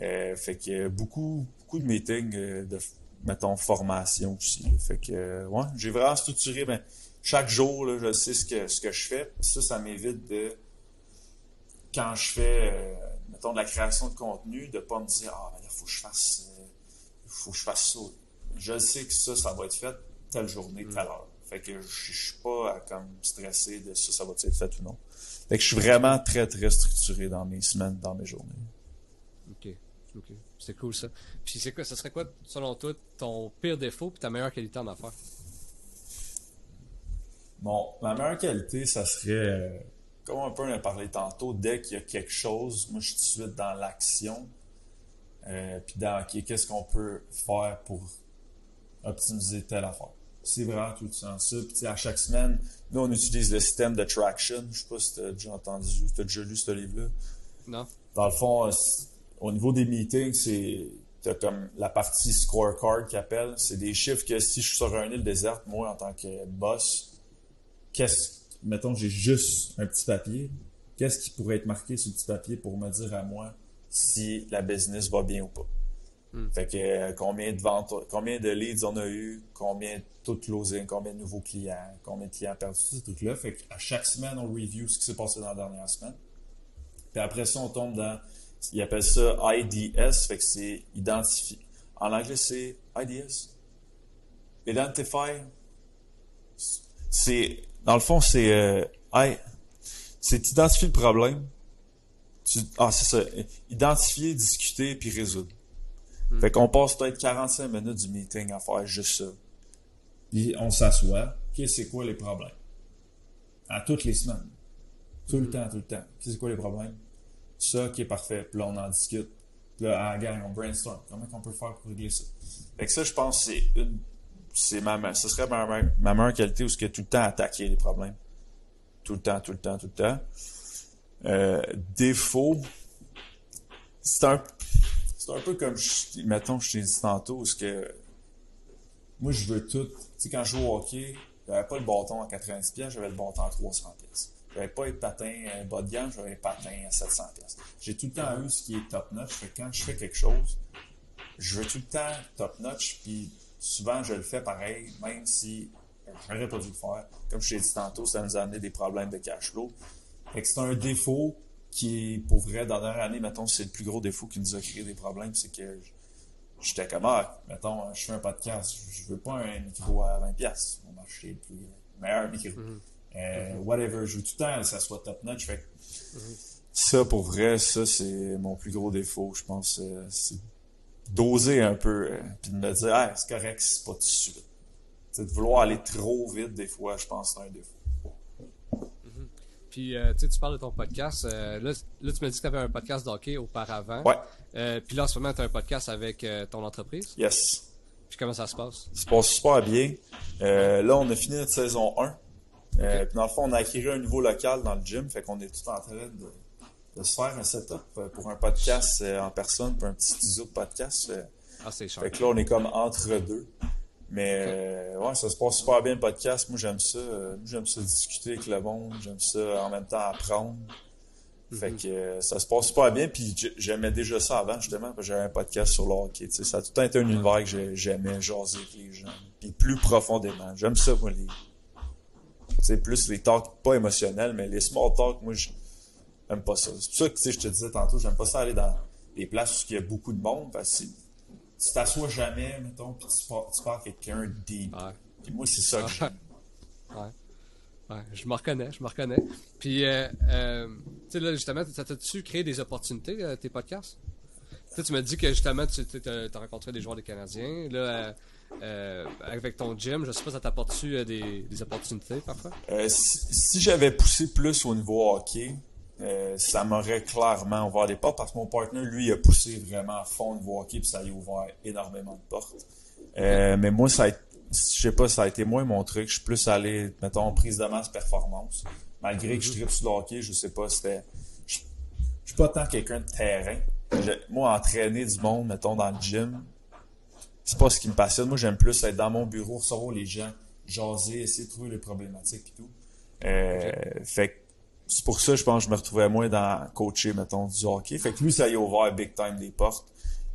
Euh, fait que beaucoup, beaucoup de meetings euh, de, mettons, formation aussi. Fait que, euh, ouais, j'ai vraiment structuré, ben, chaque jour, là, je sais ce que, ce que je fais. ça, ça m'évite de, quand je fais, euh, mettons, de la création de contenu, de pas me dire, ah, ben là, faut que je fasse, faut que je fasse ça. Je sais que ça, ça va être fait telle journée, telle mm. heure. Fait que je suis pas comme stressé de ça, ça va être fait ou non. Fait que je suis vraiment très, très structuré dans mes semaines, dans mes journées. OK. OK. C'est cool ça. Puis c'est quoi, ce serait quoi, selon toi, ton pire défaut et ta meilleure qualité en affaires? Bon, ma meilleure qualité, ça serait, euh, comme un peu on a parlé tantôt, dès qu'il y a quelque chose, moi je suis tout de suite dans l'action. Euh, puis dans qu'est-ce qu'on peut faire pour optimiser telle affaire. C'est vraiment tout le temps ça. Puis à chaque semaine, nous, on utilise le système de traction. Je sais pas si tu as déjà entendu, tu as déjà lu ce livre-là. Non. Dans le fond, euh, au niveau des meetings, c'est as comme la partie scorecard qui appelle. C'est des chiffres que si je suis sur un île déserte, moi, en tant que boss, qu'est-ce mettons j'ai juste un petit papier, qu'est-ce qui pourrait être marqué sur le petit papier pour me dire à moi si la business va bien ou pas? Hmm. Fait que euh, combien de ventes, combien de leads on a eu, combien de tout closing, combien de nouveaux clients, combien de clients perdus, ces trucs-là. Fait qu'à chaque semaine, on review ce qui s'est passé dans la dernière semaine. Puis après ça, on tombe dans, ils appellent ça IDS, fait que c'est identifier. En anglais, c'est IDS. Identify. C'est, dans le fond, c'est, euh, c'est identifier le problème. ah, c'est ça. Identifier, discuter, puis résoudre. Hmm. Fait qu'on passe peut-être 45 minutes du meeting à faire juste ça. Puis on s'assoit. OK, c'est quoi les problèmes? À toutes les semaines. Tout le hmm. temps, tout le temps. C'est quoi les problèmes? Ça, qui est parfait. Puis là, on en discute. Puis là, à la gang, on brainstorm. Comment on peut faire pour régler ça? Fait que ça, je pense, c'est une, c'est ma, ce serait ma, ma, meilleure qualité où ce que tout le temps attaquer les problèmes. Tout le temps, tout le temps, tout le temps. Euh, défaut, c'est un, c'est un peu comme, je, mettons, je t'ai dit tantôt, ce que moi, je veux tout. Tu sais, quand je joue au hockey, j'avais pas le bâton à 90 pièces, j'avais le bâton à 300 pièces. J'avais pas les patins à bas de gamme, j'avais les patins à 700 pièces. J'ai tout le temps eu ce qui est top notch. Fait que quand je fais quelque chose, je veux tout le temps top notch, puis souvent je le fais pareil, même si j'aurais pas dû le faire. Comme je t'ai dit tantôt, ça nous a amené des problèmes de cash flow. Fait que c'est un défaut qui est, pour vrai, dans la dernière année, mettons, c'est le plus gros défaut qui nous a créé des problèmes, c'est que j'étais comme, ah, mettons, je fais un podcast, je veux pas un micro à 20$, on va acheter le plus meilleur micro. Mm-hmm. Euh, whatever, je veux tout le temps que ça soit top notch. Fait mm-hmm. ça, pour vrai, ça, c'est mon plus gros défaut, je pense. Euh, c'est doser un peu, euh, puis de me dire, ah, c'est correct, c'est pas tout de suite. de vouloir aller trop vite, des fois, je pense c'est un défaut. Puis, euh, tu parles de ton podcast. Euh, là, là, tu m'as dit que tu avais un podcast d'hockey auparavant. Ouais. Euh, puis là, en ce moment, tu as un podcast avec ton entreprise. Yes. Puis comment ça se passe? Ça se passe super bien. là, on a fini notre saison 1. Puis dans le fond, on a acquis un nouveau local dans le gym. Fait qu'on est tout en train de, se faire un setup pour un podcast en personne, pour un petit studio de podcast. Ah, c'est. Fait que là, on est comme entre deux. Mais euh, ouais, ça se passe super bien le podcast. Moi j'aime ça. Euh, j'aime ça discuter avec le monde. J'aime ça en même temps apprendre. Fait mhm. que euh, ça se passe super bien. Puis j'aimais déjà ça avant, justement, parce que j'avais un podcast sur le hockey. Ça a tout le temps été un univers que j'aimais jaser avec les gens. Puis plus profondément. J'aime ça, moi, les. C'est plus les talks pas émotionnels, mais les small talks, moi, j'aime pas ça. C'est pour ça que je te disais tantôt, j'aime pas ça aller dans des places où il y a beaucoup de monde, parce que tu t'assois jamais, mettons, puis tu parles, tu parles quelqu'un deep. Ouais. Puis moi, c'est ça que j'aime. Ouais. Ouais, je me reconnais, je me reconnais. Puis, euh, euh, tu sais, là, justement, ça t'a-tu créé des opportunités, euh, tes podcasts? Tu tu m'as dit que, justement, tu as, rencontré des joueurs des Canadiens. Là, euh, avec ton gym, je sais pas, ça t'apporte-tu des, des, opportunités, parfois? si, si j'avais poussé plus au niveau hockey, euh, ça m'aurait clairement ouvert des portes parce que mon partner, lui, a poussé vraiment à fond de hockey puis ça a ouvert énormément de portes. Euh, mais moi, ça a, je sais pas, ça a été moins mon truc. Je suis plus allé, mettons, prise de masse performance. Malgré que je tripe sur le hockey, je sais pas, c'était. Je, suis pas tant quelqu'un de terrain. moi, entraîner du monde, mettons, dans le gym, c'est pas ce qui me passionne. Moi, j'aime plus être dans mon bureau, recevoir les gens, jaser, essayer de trouver les problématiques et tout. Euh, Fait c'est pour ça, je pense, que je me retrouvais moins dans coacher, mettons, du hockey. Fait que lui, ça y a ouvert big time des portes.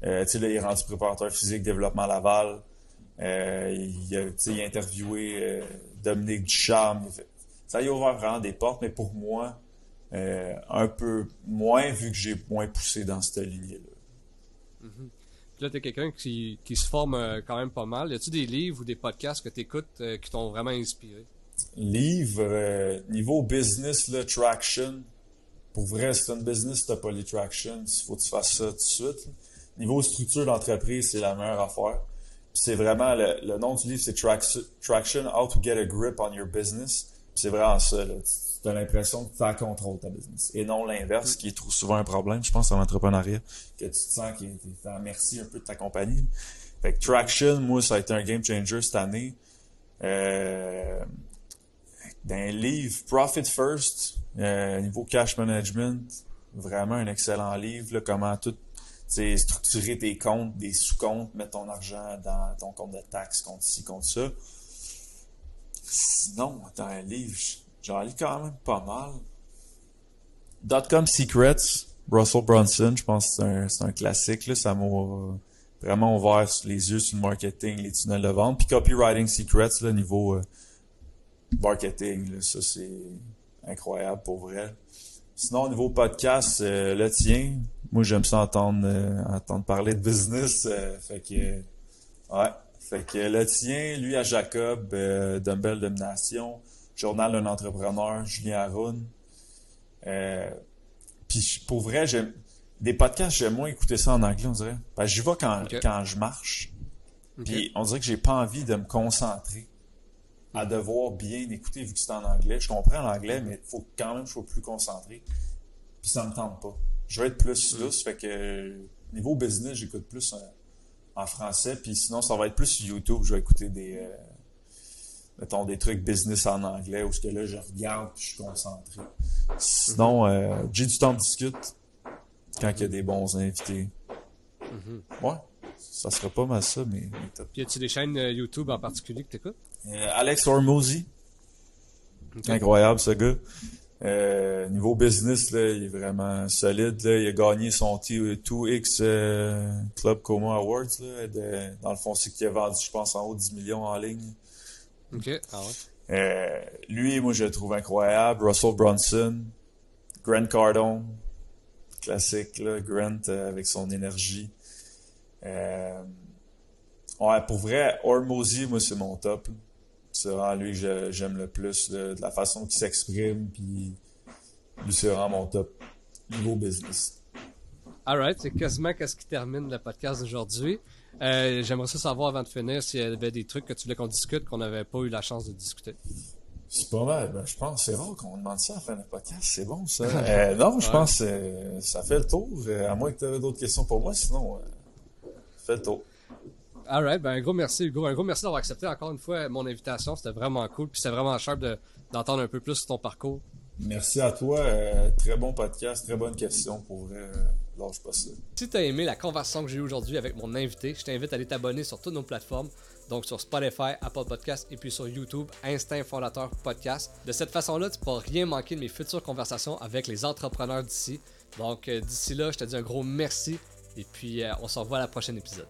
Euh, tu sais, il est rendu préparateur physique, développement Laval. Euh, il, a, interviewé euh, Dominique Ducharme. Ça y a ouvert vraiment des portes, mais pour moi, euh, un peu moins, vu que j'ai moins poussé dans cette lignée-là. Mm-hmm. Là, tu es quelqu'un qui, qui se forme quand même pas mal. Y a-tu des livres ou des podcasts que tu écoutes qui t'ont vraiment inspiré? Livre, euh, niveau business, le traction. Pour vrai, c'est un business, t'as pas les traction. Il faut que tu fasses ça tout de suite. Niveau structure d'entreprise, c'est la meilleure affaire. C'est vraiment, le, nom du livre, c'est Traction, How to Get a Grip on Your Business. C'est vraiment ça. Tu as l'impression que tu as contrôle ta business. Et non l'inverse, qui est trop souvent un problème, je pense, en entrepreneuriat. Que tu te sens que tu à merci un peu de ta compagnie. Fait que Traction, moi, ça a été un game changer cette année. Euh, d'un livre Profit First, euh, niveau cash management, vraiment un excellent livre, là, comment tout structurer tes comptes, des sous-comptes, mettre ton argent dans ton compte de taxes, compte ci, compte ça. Sinon, dans un livre, j'en lis quand même pas mal. Dotcom Secrets, Russell Brunson, je pense que c'est un, un, classique. Là, ça m'a vraiment ouvert les yeux sur le marketing, les tunnels de vente. Puis Copywriting Secrets, là, niveau euh, marketing. ça, c'est incroyable pour vrai. Sinon, au niveau podcast, euh, le tien, moi j'aime ça entendre, euh, entendre parler de business. Euh, fait que ouais. Fait que le tien, lui à Jacob, Dumbbell Domination, Journal d'un entrepreneur, Julien Haroun. Puis pour vrai, j'aime. Des podcasts, j'aime moins écouter ça en anglais, on dirait. Parce que j'y vais quand, quand je marche. Puis on dirait que j'ai pas envie de me concentrer à devoir bien écouter vu que c'est en anglais. Je comprends l'anglais, mais il faut quand même que je sois plus concentré. Puis ça me tente pas. je vais être plus lousse. Fait que niveau business, j'écoute plus en, français. Puis sinon, ça va être plus YouTube. Je vais écouter des, euh, mettons, des trucs business en anglais où ce que là, je regarde puis je suis concentré. Sinon, euh, j'ai du temps de discute quand il y a des bons invités. Mm-hmm. Ouais, ça serait pas mal ça, mais. Puis y a-tu des chaînes euh, YouTube en particulier que t'écoutes? Euh, Alex Hormozy. Incroyable, ce gars. Euh, niveau business, là, il est vraiment solide. Là. Il a gagné son T 2X euh, Club Coma Awards. Là, de- dans le fond, c'est qu'il a vendu, je pense, en haut de 10 millions en ligne. Ok. Ah ouais. Euh, lui, moi, je le trouve incroyable. Russell Brunson, Grant Cardone, classique, là, Grant avec son énergie. Euh, ouais, pour vrai, Hormozy, moi, c'est mon top. C'est vraiment lui que j'aime le plus, de la façon qu'il s'exprime, puis lui, c'est vraiment mon top niveau business. Alright, c'est quasiment qu'est-ce qui termine le podcast d'aujourd'hui. Euh, J'aimerais ça savoir avant de finir s'il y avait des trucs que tu voulais qu'on discute qu'on n'avait pas eu la chance de discuter. C'est pas mal. Ben, je pense c'est rare qu'on demande ça à la fin d'un podcast. C'est bon, ça. (laughs) Euh, non, je Ouais. pense que euh, ça fait le tour. À moins que tu aies d'autres questions pour moi. Sinon, fait le tour. Alright, ben un gros merci Hugo. Un gros merci d'avoir accepté encore une fois mon invitation. C'était vraiment cool. Puis c'était vraiment sharp de- d'entendre un peu plus sur ton parcours. Merci à toi. Euh, très bon podcast. Très bonne question. Pour vrai, euh, lâche pas ça. Si tu as aimé la conversation que j'ai eue aujourd'hui avec mon invité, je t'invite à aller t'abonner sur toutes nos plateformes, donc sur Spotify, Apple Podcast et puis sur YouTube, Instinct Fondateur Podcast. De cette façon-là, tu ne pourras rien manquer de mes futures conversations avec les entrepreneurs d'ici. Donc euh, d'ici là, je te dis un gros merci et puis euh, on se revoit à la prochaine épisode.